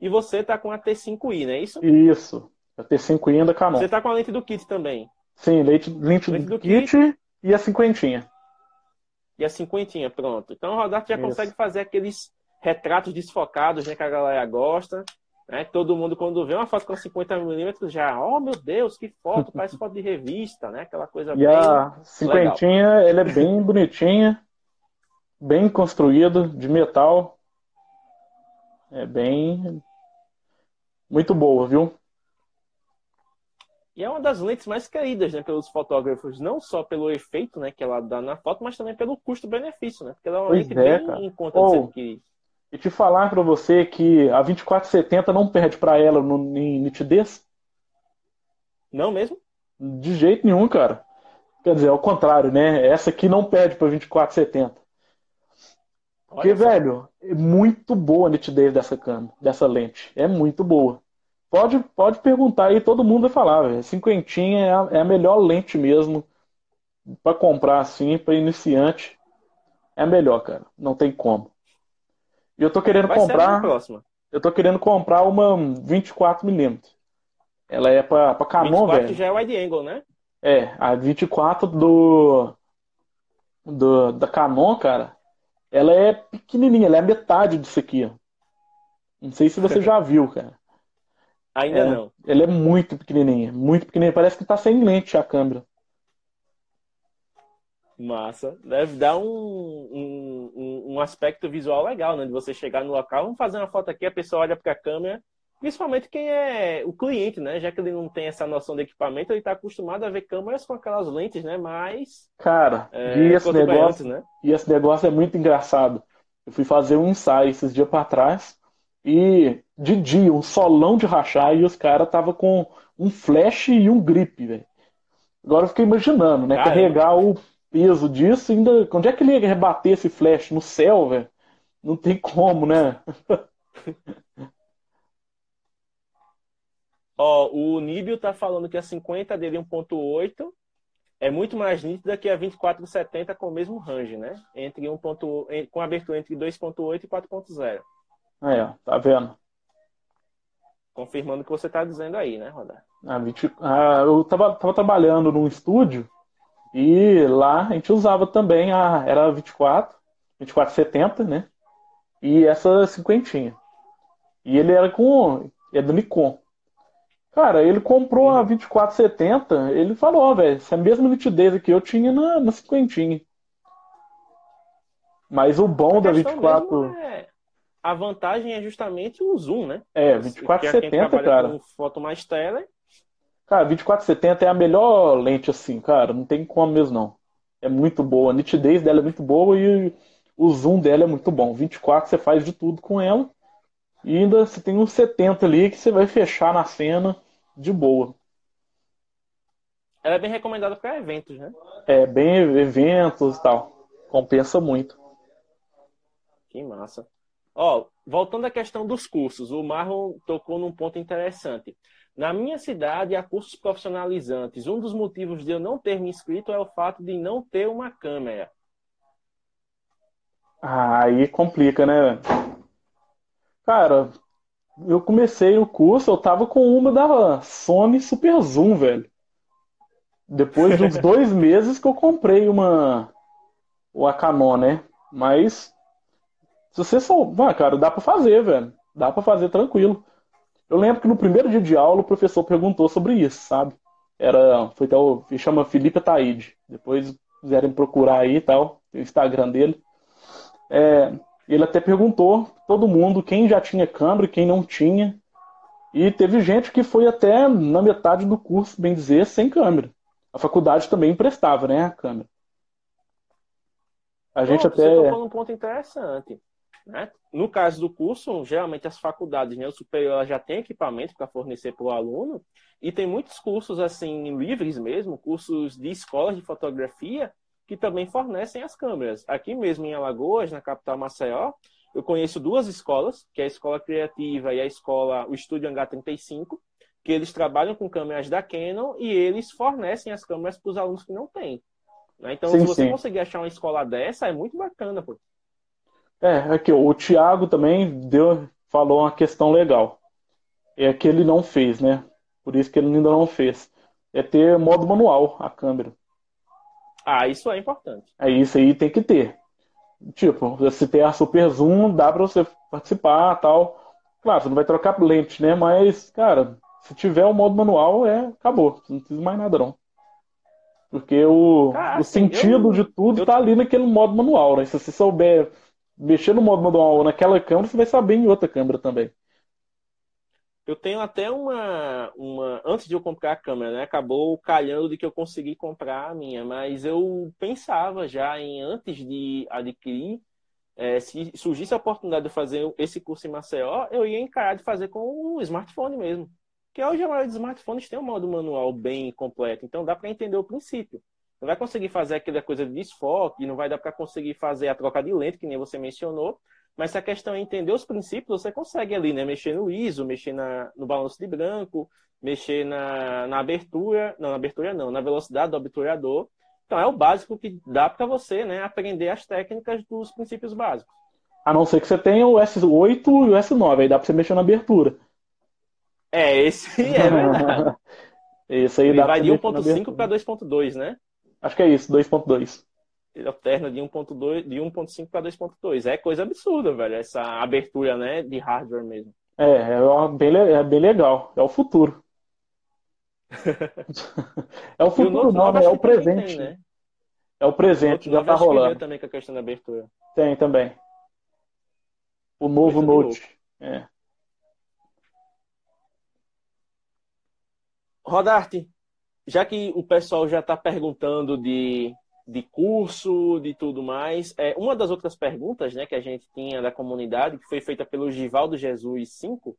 e você está com a T5i, não é isso? Isso. A T5i ainda Canon. Você está com a lente do kit também? Sim, lente, lente, lente do, do kit, kit, e a cinquentinha. E a cinquentinha, pronto. Então, o Rodarte já isso. consegue fazer aqueles retratos desfocados, né, que a galera gosta. Né? Todo mundo, quando vê uma foto com 50mm, já, oh meu Deus, que foto, parece foto de revista, né? Aquela coisa e bem. E a cinquentinha, ela é bem bonitinha, bem construída, de metal. É bem. Muito boa, viu? E é uma das lentes mais queridas, né, pelos fotógrafos, não só pelo efeito, né, que ela dá na foto, mas também pelo custo-benefício, né? Porque ela é uma lente é, bem cara. em conta oh, de adquirir. E te falar para você que a 2470 não perde para ela no, em nitidez? Não mesmo? De jeito nenhum, cara. Quer dizer, ao contrário, né? Essa aqui não perde para 2470. Porque, velho, é muito boa a nitidez dessa câmera, dessa lente. É muito boa. Pode, pode perguntar aí, todo mundo vai falar, velho. Cinquentinha é a, é a melhor lente mesmo para comprar assim, para iniciante. É a melhor, cara. Não tem como. E eu tô querendo Vai comprar. Eu tô querendo comprar uma 24mm. Ela é pra, pra Canon, 24 velho. já é wide angle, né? É, a 24 do, do da Canon, cara, ela é pequenininha, ela é a metade disso aqui. Não sei se você já viu, cara. Ainda é, não. Ela é muito pequenininha, muito pequenininha. Parece que tá sem lente a câmera. Massa. Deve dar um, um, um, aspecto visual legal, né? De você chegar no local, vamos fazer uma foto aqui, a pessoa olha para a câmera, principalmente quem é o cliente, né? Já que ele não tem essa noção de equipamento, ele está acostumado a ver câmeras com aquelas lentes, né? Mais. Cara, é, e, esse negócio, né? e esse negócio é muito engraçado. Eu fui fazer um ensaio esses dias para trás e de dia, um solão de rachar e os caras tava com um flash e um grip, velho. Agora eu fiquei imaginando, né? Caramba. Carregar o peso disso, ainda. Onde é que ele ia rebater esse flash? No céu, velho? Não tem como, né? Ó, o Níbio tá falando que a 50 dele 1.8 é muito mais nítida que a 2470 com o mesmo range, né? Entre 1. com abertura entre 2.8 e 4.0. É, tá vendo? Confirmando o que você tá dizendo aí, né, Rodar? Ah, 20, ah, eu tava, tava trabalhando num estúdio e lá a gente usava também a era 24, 2470, né? E essa cinquentinha. E ele era com é do Nikon. Cara, ele comprou a 2470, ele falou, velho, essa mesma nitidez aqui eu tinha na, na cinquentinha. Mas o bom da 24. É... A vantagem é justamente o zoom, né? É, 2470, cara. Com foto mais tele. Cara, 2470 é a melhor lente assim, cara. Não tem como mesmo, não. É muito boa. A nitidez dela é muito boa e o zoom dela é muito bom. 24 você faz de tudo com ela. E ainda você tem uns 70 ali que você vai fechar na cena de boa. Ela é bem recomendada para eventos, né? É, bem eventos e tal. Compensa muito. Que massa. Ó, voltando à questão dos cursos, o Marlon tocou num ponto interessante. Na minha cidade, há cursos profissionalizantes. Um dos motivos de eu não ter me inscrito é o fato de não ter uma câmera. Ah, aí complica, né? Cara, eu comecei o curso, eu tava com uma da Sony Super Zoom, velho. Depois de uns dois meses que eu comprei uma. O Canon, né? Mas. Se você souber, cara, dá pra fazer, velho. Dá pra fazer tranquilo. Eu lembro que no primeiro dia de aula o professor perguntou sobre isso, sabe? Era. Foi até o. chama Felipe Taide. Depois quiserem procurar aí e tal. O Instagram dele. É, ele até perguntou todo mundo quem já tinha câmera e quem não tinha. E teve gente que foi até na metade do curso, bem dizer, sem câmera. A faculdade também emprestava, né, a câmera. A gente até. Você tocou num ponto interessante. Né? No caso do curso, geralmente as faculdades, né, o superior já tem equipamento para fornecer para o aluno, e tem muitos cursos assim livres mesmo, cursos de escolas de fotografia, que também fornecem as câmeras. Aqui mesmo em Alagoas, na capital Maceió, eu conheço duas escolas, que é a Escola Criativa e a Escola, o Estúdio H35, que eles trabalham com câmeras da Canon e eles fornecem as câmeras para os alunos que não têm. Né? Então, sim, se você sim. conseguir achar uma escola dessa, é muito bacana, pô. É, aqui, o Thiago também deu, falou uma questão legal. É que ele não fez, né? Por isso que ele ainda não fez. É ter modo manual a câmera. Ah, isso é importante. É isso aí tem que ter. Tipo, se tem a super zoom, dá pra você participar tal. Claro, você não vai trocar lente, né? Mas, cara, se tiver o modo manual, é acabou. Não precisa mais nada, não. Porque o, o assim, sentido eu, de tudo eu... tá ali naquele modo manual, né? Se você souber mexer no modo manual naquela câmera, você vai saber em outra câmera também. Eu tenho até uma, uma. Antes de eu comprar a câmera, né? Acabou calhando de que eu consegui comprar a minha, mas eu pensava já em, antes de adquirir, é, se surgisse a oportunidade de fazer esse curso em Maceió, eu ia encarar de fazer com o smartphone mesmo. Porque hoje a maioria dos smartphones tem um modo manual bem completo, então dá para entender o princípio. Não vai conseguir fazer aquela coisa de desfoque, não vai dar para conseguir fazer a troca de lente, que nem você mencionou, mas se a questão é entender os princípios, você consegue ali, né? Mexer no ISO, mexer na, no balanço de branco, mexer na, na abertura, não, na abertura não, na velocidade do obturador. Então é o básico que dá para você, né, aprender as técnicas dos princípios básicos. A não ser que você tenha o S8 e o S9, aí dá para você mexer na abertura. É, esse é verdade. esse aí Ele dá vai de 1.5 para 2.2, né? Acho que é isso, 2.2 ele alterna de 1.2, de 1.5 para 2.2. É coisa absurda, velho, essa abertura, né, de hardware mesmo. É, é bem, é bem legal. É o futuro. é o futuro, não, né? É o presente. Tem, né? É o presente, o já tá rolando. também com a questão da abertura. Tem também. O novo Note. É. Rodarte, já que o pessoal já está perguntando de de curso, de tudo mais. É, uma das outras perguntas né, que a gente tinha da comunidade, que foi feita pelo Givaldo Jesus 5,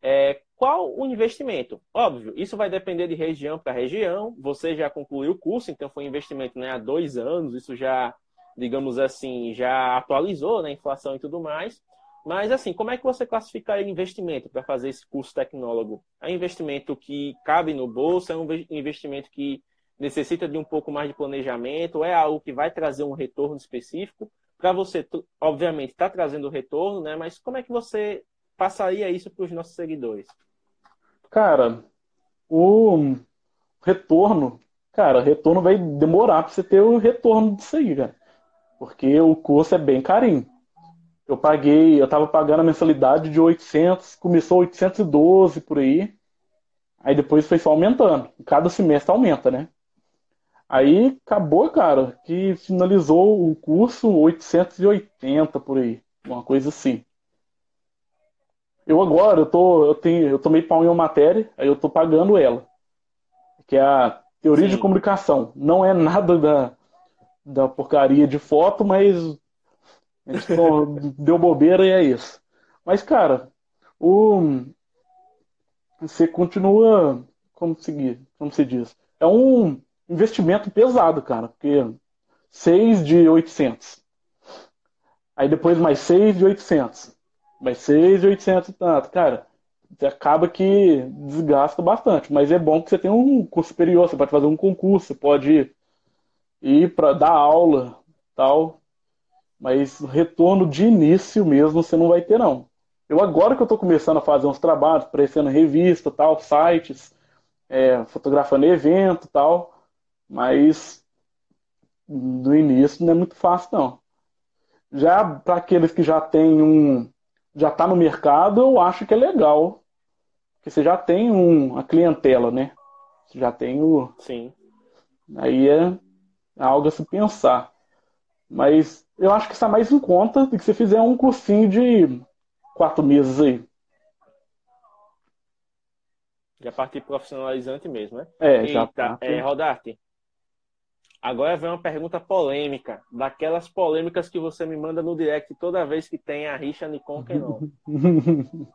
é qual o investimento? Óbvio, isso vai depender de região para região. Você já concluiu o curso, então foi um investimento né, há dois anos, isso já, digamos assim, já atualizou né, inflação e tudo mais. Mas, assim, como é que você classificaria investimento para fazer esse curso tecnólogo? É um investimento que cabe no bolso? É um investimento que necessita de um pouco mais de planejamento? É algo que vai trazer um retorno específico? Para você, obviamente, está trazendo retorno, né? Mas como é que você passaria isso para os nossos seguidores? Cara, o retorno, cara, retorno vai demorar para você ter o retorno disso aí, cara. Porque o curso é bem carinho. Eu paguei, eu tava pagando a mensalidade de 800, começou 812 por aí. Aí depois foi só aumentando. Cada semestre aumenta, né? Aí acabou, cara, que finalizou o curso 880 por aí, uma coisa assim. Eu agora, eu tô, eu tenho, eu tomei pau em uma matéria, aí eu tô pagando ela, que é a teoria Sim. de comunicação. Não é nada da, da porcaria de foto, mas deu bobeira e é isso. Mas, cara, o você continua, como se, como se diz, é um investimento pesado, cara, porque 6 de 800. Aí depois mais 6 de 800. Mais 6 de 800 e tanto. Cara, acaba que desgasta bastante, mas é bom que você tem um curso superior, você pode fazer um concurso, você pode ir para dar aula, tal. Mas retorno de início mesmo você não vai ter não. Eu agora que eu estou começando a fazer uns trabalhos, aparecendo revista, tal, sites, é, fotografando evento, tal, mas no início não é muito fácil, não. Já para aqueles que já têm um. já está no mercado, eu acho que é legal. Porque você já tem um, a clientela, né? Você já tem o. Sim. Aí é algo a se pensar. Mas eu acho que está mais em conta do que você fizer um cursinho de quatro meses aí. Já partir profissionalizante mesmo, né? É, Eita, já. Tá. É, Rodarte, Agora vem uma pergunta polêmica, daquelas polêmicas que você me manda no direct toda vez que tem a rixa Nikon Canon.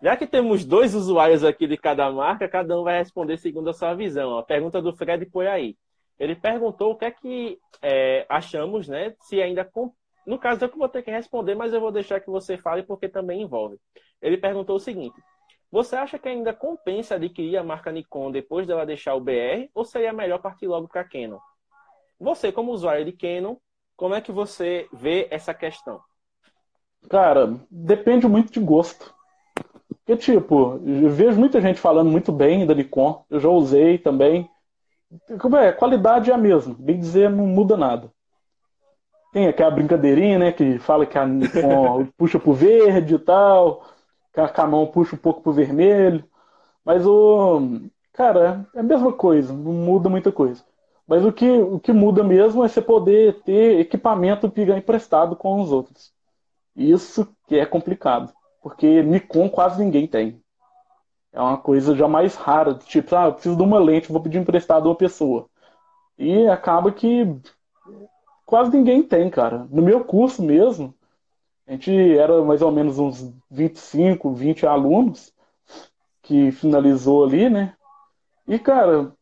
Já que temos dois usuários aqui de cada marca, cada um vai responder segundo a sua visão. A pergunta do Fred foi aí. Ele perguntou o que é que é, achamos, né? Se ainda. No caso, eu que vou ter que responder, mas eu vou deixar que você fale porque também envolve. Ele perguntou o seguinte: você acha que ainda compensa adquirir a marca Nikon depois dela deixar o BR ou seria melhor partir logo para Canon? Você, como usuário de Canon, como é que você vê essa questão? Cara, depende muito de gosto. Porque, tipo, eu vejo muita gente falando muito bem da Nikon, eu já usei também. Como é? Qualidade é a mesma, bem dizer, não muda nada. Tem aquela brincadeirinha, né, que fala que a Nikon puxa pro verde e tal com a mão puxa um pouco pro vermelho. Mas o. Cara, é a mesma coisa, não muda muita coisa. Mas o que, o que muda mesmo é você poder ter equipamento ganha emprestado com os outros. Isso que é complicado. Porque Nikon quase ninguém tem. É uma coisa já mais rara. Tipo, ah, eu preciso de uma lente, vou pedir emprestado a uma pessoa. E acaba que quase ninguém tem, cara. No meu curso mesmo, a gente era mais ou menos uns 25, 20 alunos que finalizou ali, né? E, cara,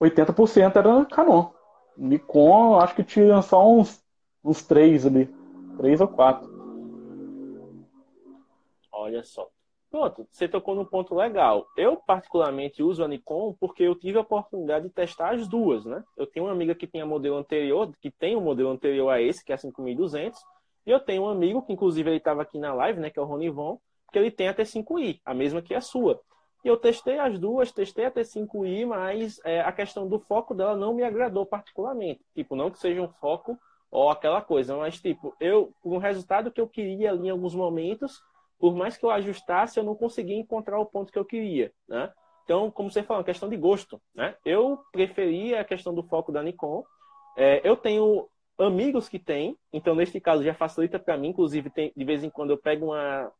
80% era Canon. Nikon, acho que tinha só uns, uns três ali. Três ou quatro. Olha só. Pronto, você tocou num ponto legal. Eu, particularmente, uso a Nikon porque eu tive a oportunidade de testar as duas, né? Eu tenho uma amiga que tem a modelo anterior, que tem o um modelo anterior a esse, que é a 5200, e eu tenho um amigo, que inclusive ele estava aqui na live, né, que é o Ronivon, que ele tem a T5i, a mesma que a sua. E eu testei as duas, testei a T5i, mas é, a questão do foco dela não me agradou particularmente. Tipo, não que seja um foco ou aquela coisa, mas tipo, eu, um resultado que eu queria ali em alguns momentos, por mais que eu ajustasse, eu não conseguia encontrar o ponto que eu queria, né? Então, como você falou, questão de gosto, né? Eu preferia a questão do foco da Nikon. É, eu tenho amigos que tem, então neste caso já facilita para mim, inclusive tem, de vez em quando eu pego uma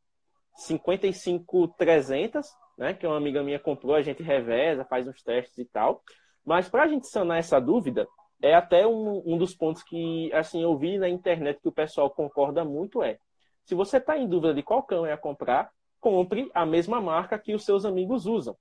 55-300, né, que uma amiga minha comprou, a gente reveza, faz uns testes e tal, mas para a gente sanar essa dúvida, é até um, um dos pontos que assim eu vi na internet que o pessoal concorda muito é, se você está em dúvida de qual câmera é a comprar, compre a mesma marca que os seus amigos usam.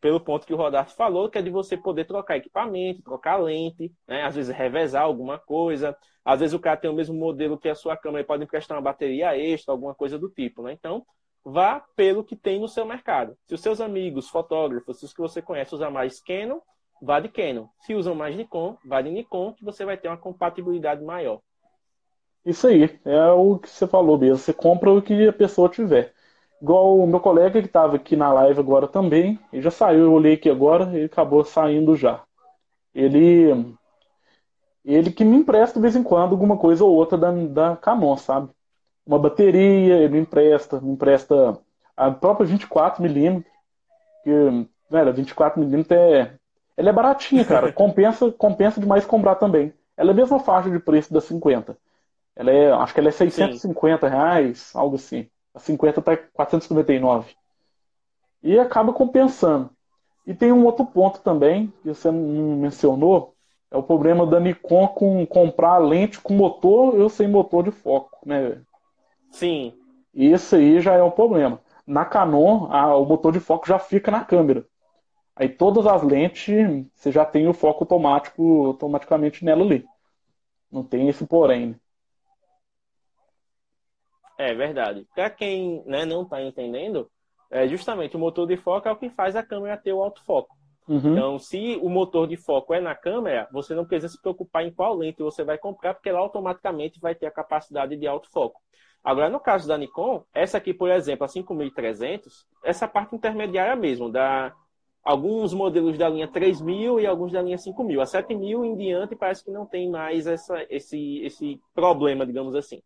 Pelo ponto que o Rodarto falou, que é de você poder trocar equipamento, trocar lente, né? às vezes revezar alguma coisa, às vezes o cara tem o mesmo modelo que a sua câmera e pode emprestar uma bateria extra, alguma coisa do tipo, né? Então, vá pelo que tem no seu mercado. Se os seus amigos, fotógrafos, os que você conhece usam mais Canon, vá de Canon. Se usam mais Nikon, vá de Nikon, que você vai ter uma compatibilidade maior. Isso aí, é o que você falou mesmo. Você compra o que a pessoa tiver. Igual o meu colega que estava aqui na live agora também, ele já saiu, eu olhei aqui agora, ele acabou saindo já. Ele ele que me empresta de vez em quando alguma coisa ou outra da, da Canon, sabe? Uma bateria, ele me empresta, me empresta a própria 24mm, que, velho, 24mm é, ela é baratinha, cara, compensa, compensa demais comprar também. Ela é a mesma faixa de preço da 50. Ela é, acho que ela é 650 Sim. reais, algo assim. A 50 está 499. E acaba compensando. E tem um outro ponto também, que você não mencionou, é o problema da Nikon com comprar lente com motor ou sem motor de foco, né? Sim. Isso aí já é um problema. Na Canon, a, o motor de foco já fica na câmera. Aí todas as lentes, você já tem o foco automático automaticamente nela ali. Não tem esse porém. É verdade. Para quem né, não está entendendo, é justamente o motor de foco é o que faz a câmera ter o autofoco. Uhum. Então, se o motor de foco é na câmera, você não precisa se preocupar em qual lente você vai comprar, porque ela automaticamente vai ter a capacidade de autofoco. Agora, no caso da Nikon, essa aqui, por exemplo, a 5300, essa parte intermediária mesmo, da alguns modelos da linha 3000 e alguns da linha 5000. A 7000 em diante parece que não tem mais essa, esse, esse problema, digamos assim.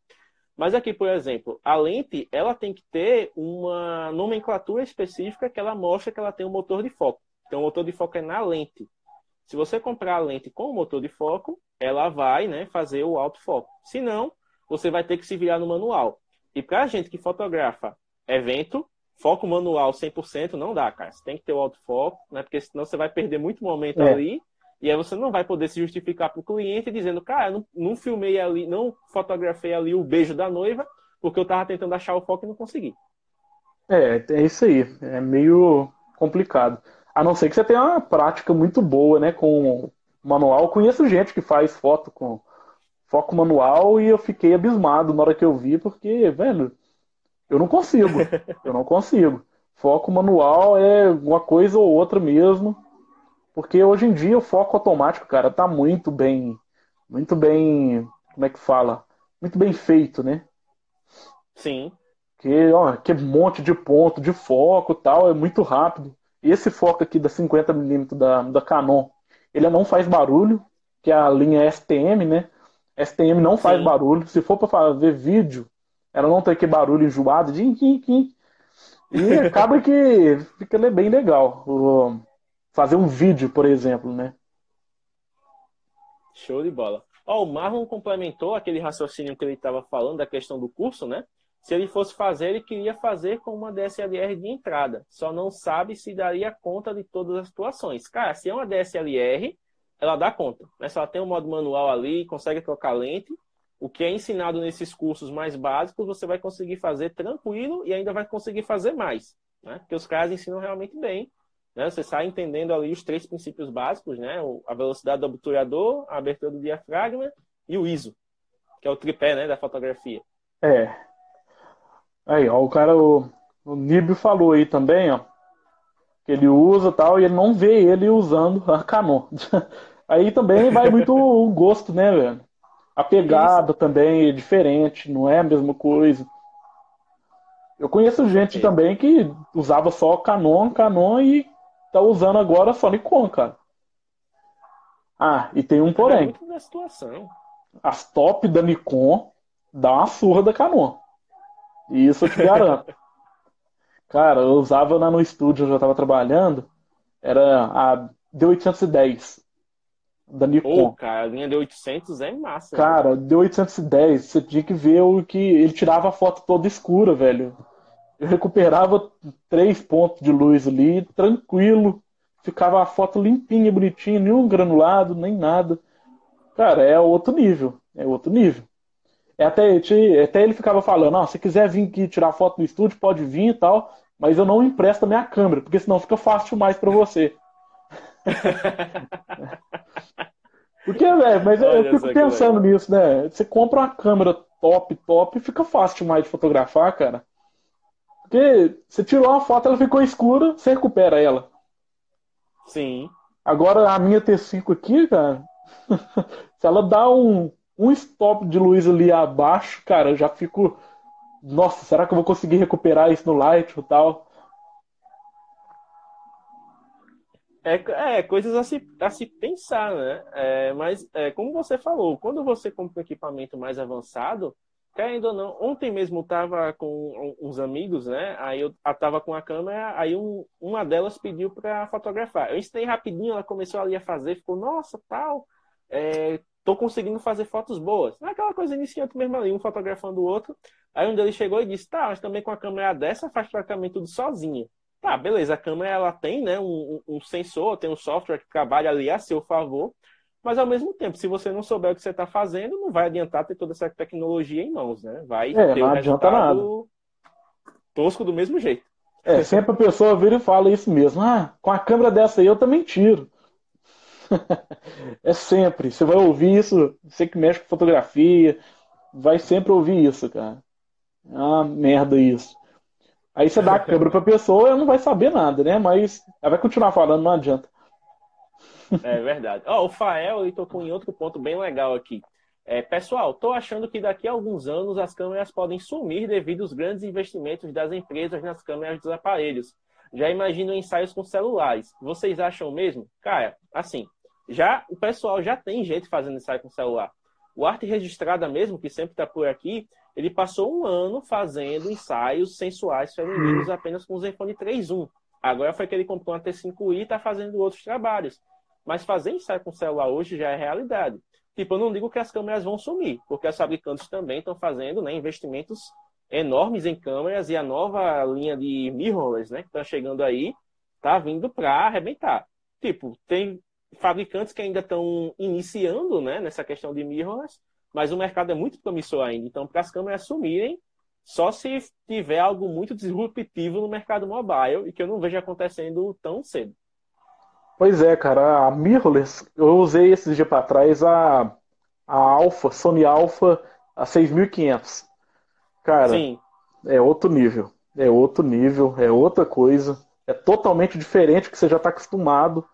Mas aqui, por exemplo, a lente ela tem que ter uma nomenclatura específica que ela mostra que ela tem um motor de foco. Então, o motor de foco é na lente. Se você comprar a lente com o motor de foco, ela vai né, fazer o autofoco. Se não, você vai ter que se virar no manual. E para a gente que fotografa evento, foco manual 100% não dá, cara. Você tem que ter o autofoco, né? Porque senão você vai perder muito momento é. ali e aí você não vai poder se justificar para o cliente dizendo, cara, não, não filmei ali, não fotografei ali o beijo da noiva, porque eu estava tentando achar o foco e não consegui. É, é isso aí. É meio complicado. A não ser que você tenha uma prática muito boa, né, com manual. Eu conheço gente que faz foto com foco manual e eu fiquei abismado na hora que eu vi, porque, velho, eu não consigo. eu não consigo. Foco manual é uma coisa ou outra mesmo. Porque hoje em dia o foco automático, cara, tá muito bem. Muito bem. Como é que fala? Muito bem feito, né? Sim. Que, ó, que monte de ponto de foco tal, é muito rápido. E esse foco aqui da 50mm da, da Canon, ele não faz barulho, que é a linha STM, né? STM não faz Sim. barulho. Se for para fazer vídeo, ela não tem que barulho enjoado de e acaba que fica bem legal. O, fazer um vídeo, por exemplo, né? Show de bola. Ó, o Marlon complementou aquele raciocínio que ele estava falando da questão do curso, né? Se ele fosse fazer, ele queria fazer com uma DSLR de entrada. Só não sabe se daria conta de todas as situações. Cara, se é uma DSLR, ela dá conta. Né? Se ela tem um modo manual ali, consegue trocar lente, o que é ensinado nesses cursos mais básicos, você vai conseguir fazer tranquilo e ainda vai conseguir fazer mais. Né? Porque os caras ensinam realmente bem. Né? Você sai entendendo ali os três princípios básicos, né? A velocidade do obturador, a abertura do diafragma e o ISO, que é o tripé né, da fotografia. É. Aí, ó, o cara, o, o Nibio falou aí também, ó, que ele usa tal, e ele não vê ele usando a Canon. aí também vai muito o gosto, né, velho? A pegada Isso. também é diferente, não é a mesma coisa. Eu conheço gente também que usava só Canon, Canon e tá usando agora só Nikon, cara. Ah, e tem um porém. É muito da situação. As top da Nikon dá uma surra da Canon. E isso eu te garanto. cara, eu usava lá no estúdio, eu já tava trabalhando, era a D810 da Nikon. Pô, cara, a linha D800 é massa. Cara, velho. D810, você tinha que ver o que ele tirava a foto toda escura, velho eu recuperava três pontos de luz ali, tranquilo. Ficava a foto limpinha, bonitinha, nenhum granulado, nem nada. Cara, é outro nível. É outro nível. É até, até ele ficava falando, ah, se quiser vir aqui tirar foto no estúdio, pode vir e tal. mas eu não empresto a minha câmera, porque senão fica fácil mais para você. porque, velho, mas Olha eu fico pensando nisso, né? Você compra uma câmera top, top, fica fácil demais de fotografar, cara. Porque você tirou uma foto, ela ficou escura, você recupera ela. Sim. Agora a minha T5 aqui, cara, se ela dá um, um stop de luz ali abaixo, cara, eu já fico. Nossa, será que eu vou conseguir recuperar isso no Light e tal? É, é, coisas a se, a se pensar, né? É, mas, é, como você falou, quando você compra um equipamento mais avançado, querendo ou não, ontem mesmo eu tava com uns amigos, né? Aí eu tava com a câmera, aí um, uma delas pediu para fotografar. Eu ensinei rapidinho, ela começou ali a fazer, ficou, nossa, tal, é, tô conseguindo fazer fotos boas. Aquela coisa iniciante mesmo ali, um fotografando o outro. Aí um deles chegou e disse, tá, mas também com a câmera dessa faz praticamente tudo sozinha. Tá, beleza, a câmera ela tem né, um, um sensor, tem um software que trabalha ali a seu favor, mas ao mesmo tempo, se você não souber o que você está fazendo, não vai adiantar ter toda essa tecnologia em mãos, né? Vai é, ter não um adianta nada. tosco do mesmo jeito. É, sempre a pessoa vira e fala isso mesmo. Ah, com a câmera dessa aí eu também tiro. é sempre. Você vai ouvir isso, você que mexe com fotografia, vai sempre ouvir isso, cara. Uma merda isso. Aí você dá a câmera pra pessoa, ela não vai saber nada, né? Mas ela vai continuar falando, não adianta. É verdade. Oh, o Fael ele tocou em outro ponto bem legal aqui. É, pessoal, estou achando que daqui a alguns anos as câmeras podem sumir devido aos grandes investimentos das empresas nas câmeras dos aparelhos. Já imagino ensaios com celulares. Vocês acham mesmo? Cara, assim, já o pessoal já tem gente fazendo ensaio com celular. O Arte Registrada mesmo, que sempre está por aqui, ele passou um ano fazendo ensaios sensuais femininos apenas com o Zenfone 3.1. Agora foi que ele comprou uma T5i e está fazendo outros trabalhos. Mas fazer ensaio com celular hoje já é realidade. Tipo, eu não digo que as câmeras vão sumir, porque as fabricantes também estão fazendo né, investimentos enormes em câmeras e a nova linha de mirrorless, né, que está chegando aí, tá vindo para arrebentar. Tipo, tem fabricantes que ainda estão iniciando, né, nessa questão de mirrorless, mas o mercado é muito promissor ainda. Então, para as câmeras sumirem, só se tiver algo muito disruptivo no mercado mobile e que eu não vejo acontecendo tão cedo. Pois é, cara, a mirrorless, eu usei esses dias para trás a, a Alpha, Sony Alpha, a 6500. Cara, Sim. é outro nível. É outro nível, é outra coisa. É totalmente diferente do que você já está acostumado.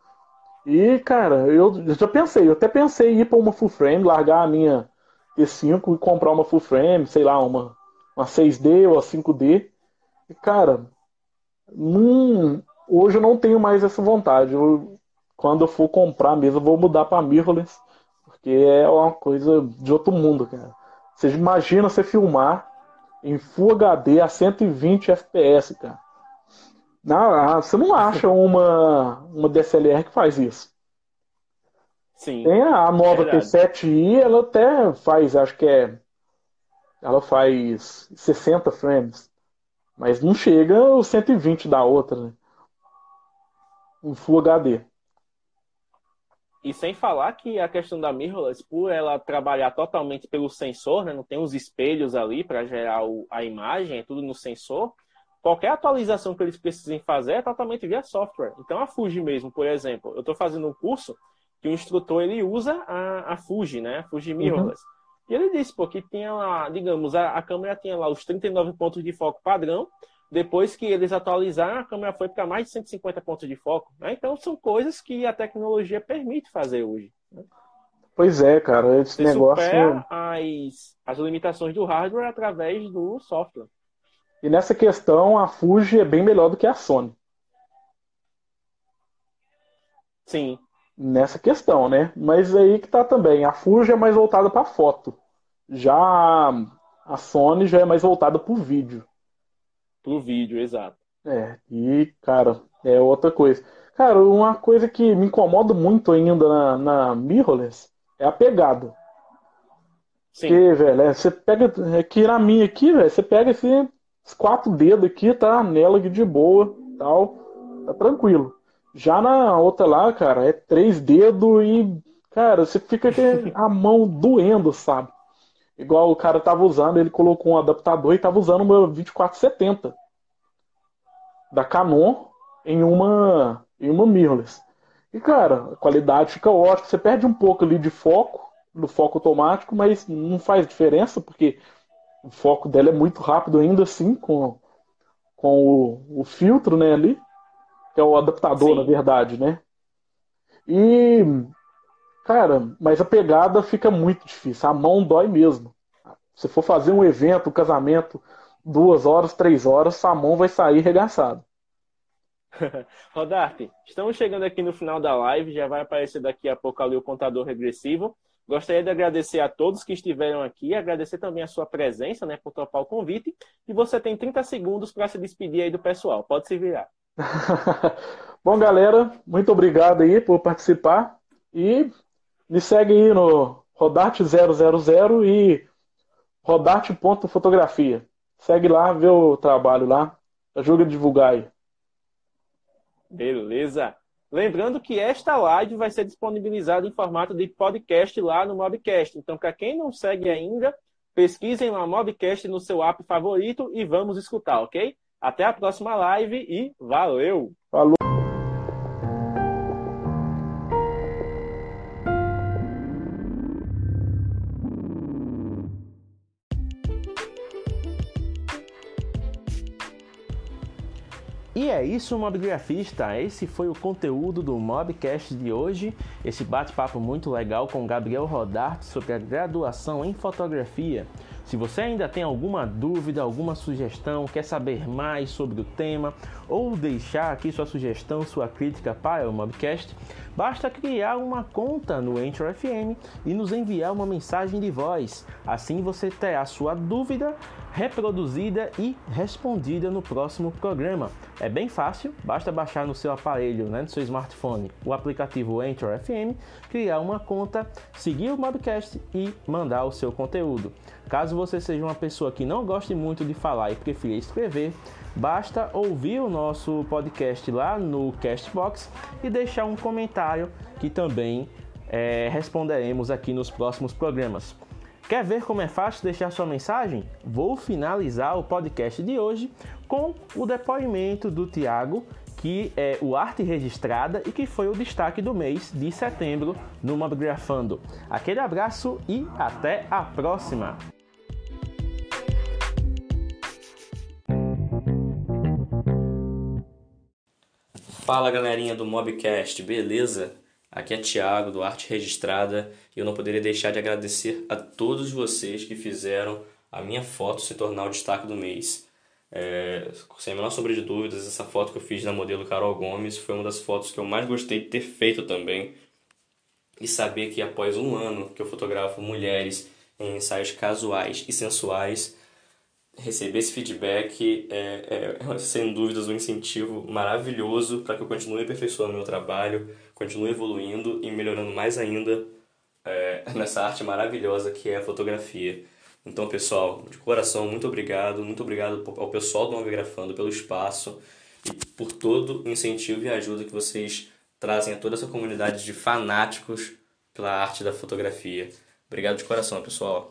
E, cara, eu já pensei, eu até pensei em ir para uma full frame, largar a minha T5 e comprar uma full frame, sei lá, uma, uma 6D ou a 5D. E, cara, num, hoje eu não tenho mais essa vontade. Eu, quando eu for comprar mesmo, eu vou mudar para mirrorless, porque é uma coisa de outro mundo, cara. Você imagina você filmar em Full HD a 120 FPS, cara. Não, você não acha uma, uma DSLR que faz isso. Sim. Tem a nova é T7i, ela até faz, acho que é. Ela faz 60 frames. Mas não chega os 120 da outra, né? Em Full HD. E sem falar que a questão da mirrorless, por ela trabalhar totalmente pelo sensor, né, não tem os espelhos ali para gerar o, a imagem, é tudo no sensor. Qualquer atualização que eles precisem fazer é totalmente via software. Então a Fuji mesmo, por exemplo, eu estou fazendo um curso que o instrutor ele usa a, a Fuji, né, a Fuji uhum. mirrorless. Uhum. E ele disse, pô, que tinha lá, digamos, a, a câmera tinha lá os 39 pontos de foco padrão depois que eles atualizaram, a câmera foi para mais de 150 pontos de foco. Né? Então, são coisas que a tecnologia permite fazer hoje. Né? Pois é, cara, esse Você negócio. As, as limitações do hardware através do software. E nessa questão, a Fuji é bem melhor do que a Sony. Sim. Nessa questão, né? Mas aí que tá também. A Fuji é mais voltada para foto. Já a Sony já é mais voltada para o vídeo pro vídeo, exato. É, e, cara, é outra coisa. Cara, uma coisa que me incomoda muito ainda na, na mirrorless é a pegada. Sim. Porque, velho, é, você pega. Aqui na minha aqui, velho, você pega assim, os quatro dedos aqui, tá? Nela de boa tal. Tá tranquilo. Já na outra lá, cara, é três dedos e, cara, você fica a mão doendo, sabe? Igual o cara tava usando, ele colocou um adaptador e tava usando uma 2470. da Canon em uma, em uma mirrorless. E, cara, a qualidade fica ótima. Você perde um pouco ali de foco, no foco automático, mas não faz diferença, porque o foco dela é muito rápido ainda assim, com, com o, o filtro né, ali, que é o adaptador, Sim. na verdade, né? E, cara, mas a pegada fica muito difícil. A mão dói mesmo. Se for fazer um evento, um casamento, duas horas, três horas, sua mão vai sair regaçada. Rodarte, estamos chegando aqui no final da live, já vai aparecer daqui a pouco ali o contador regressivo. Gostaria de agradecer a todos que estiveram aqui, agradecer também a sua presença, né, por topar o convite. E você tem 30 segundos para se despedir aí do pessoal. Pode se virar. Bom, galera, muito obrigado aí por participar. E me segue aí no Rodarte000 e Rodarte.fotografia. Segue lá, vê o trabalho lá. Ajuda a divulgar aí. Beleza. Lembrando que esta live vai ser disponibilizada em formato de podcast lá no Mobcast. Então, para quem não segue ainda, pesquisem lá Mobcast no seu app favorito e vamos escutar, ok? Até a próxima live e valeu! Falou! É isso, mobgrafista. Esse foi o conteúdo do Mobcast de hoje. Esse bate-papo muito legal com Gabriel Rodarte sobre a graduação em fotografia. Se você ainda tem alguma dúvida, alguma sugestão, quer saber mais sobre o tema ou deixar aqui sua sugestão, sua crítica para o Mobcast, basta criar uma conta no Enter FM e nos enviar uma mensagem de voz. Assim você terá sua dúvida reproduzida e respondida no próximo programa. É bem fácil, basta baixar no seu aparelho, né, no seu smartphone, o aplicativo Enter FM, criar uma conta, seguir o Mobcast e mandar o seu conteúdo. Caso você seja uma pessoa que não goste muito de falar e prefira escrever, basta ouvir o nosso podcast lá no Castbox e deixar um comentário que também é, responderemos aqui nos próximos programas. Quer ver como é fácil deixar sua mensagem? Vou finalizar o podcast de hoje com o depoimento do Tiago, que é o arte registrada e que foi o destaque do mês de setembro no Mobgrafando. Aquele abraço e até a próxima! Fala galerinha do Mobcast, beleza? Aqui é Thiago do Arte Registrada e eu não poderia deixar de agradecer a todos vocês que fizeram a minha foto se tornar o destaque do mês. É, sem a menor sombra de dúvidas, essa foto que eu fiz da modelo Carol Gomes foi uma das fotos que eu mais gostei de ter feito também. E saber que após um ano que eu fotografo mulheres em ensaios casuais e sensuais, receber esse feedback é, é, sem dúvidas um incentivo maravilhoso para que eu continue aperfeiçoando meu trabalho, continue evoluindo e melhorando mais ainda é, nessa arte maravilhosa que é a fotografia. Então, pessoal, de coração, muito obrigado, muito obrigado ao pessoal do Novigrafando pelo espaço e por todo o incentivo e ajuda que vocês trazem a toda essa comunidade de fanáticos pela arte da fotografia. Obrigado de coração, pessoal.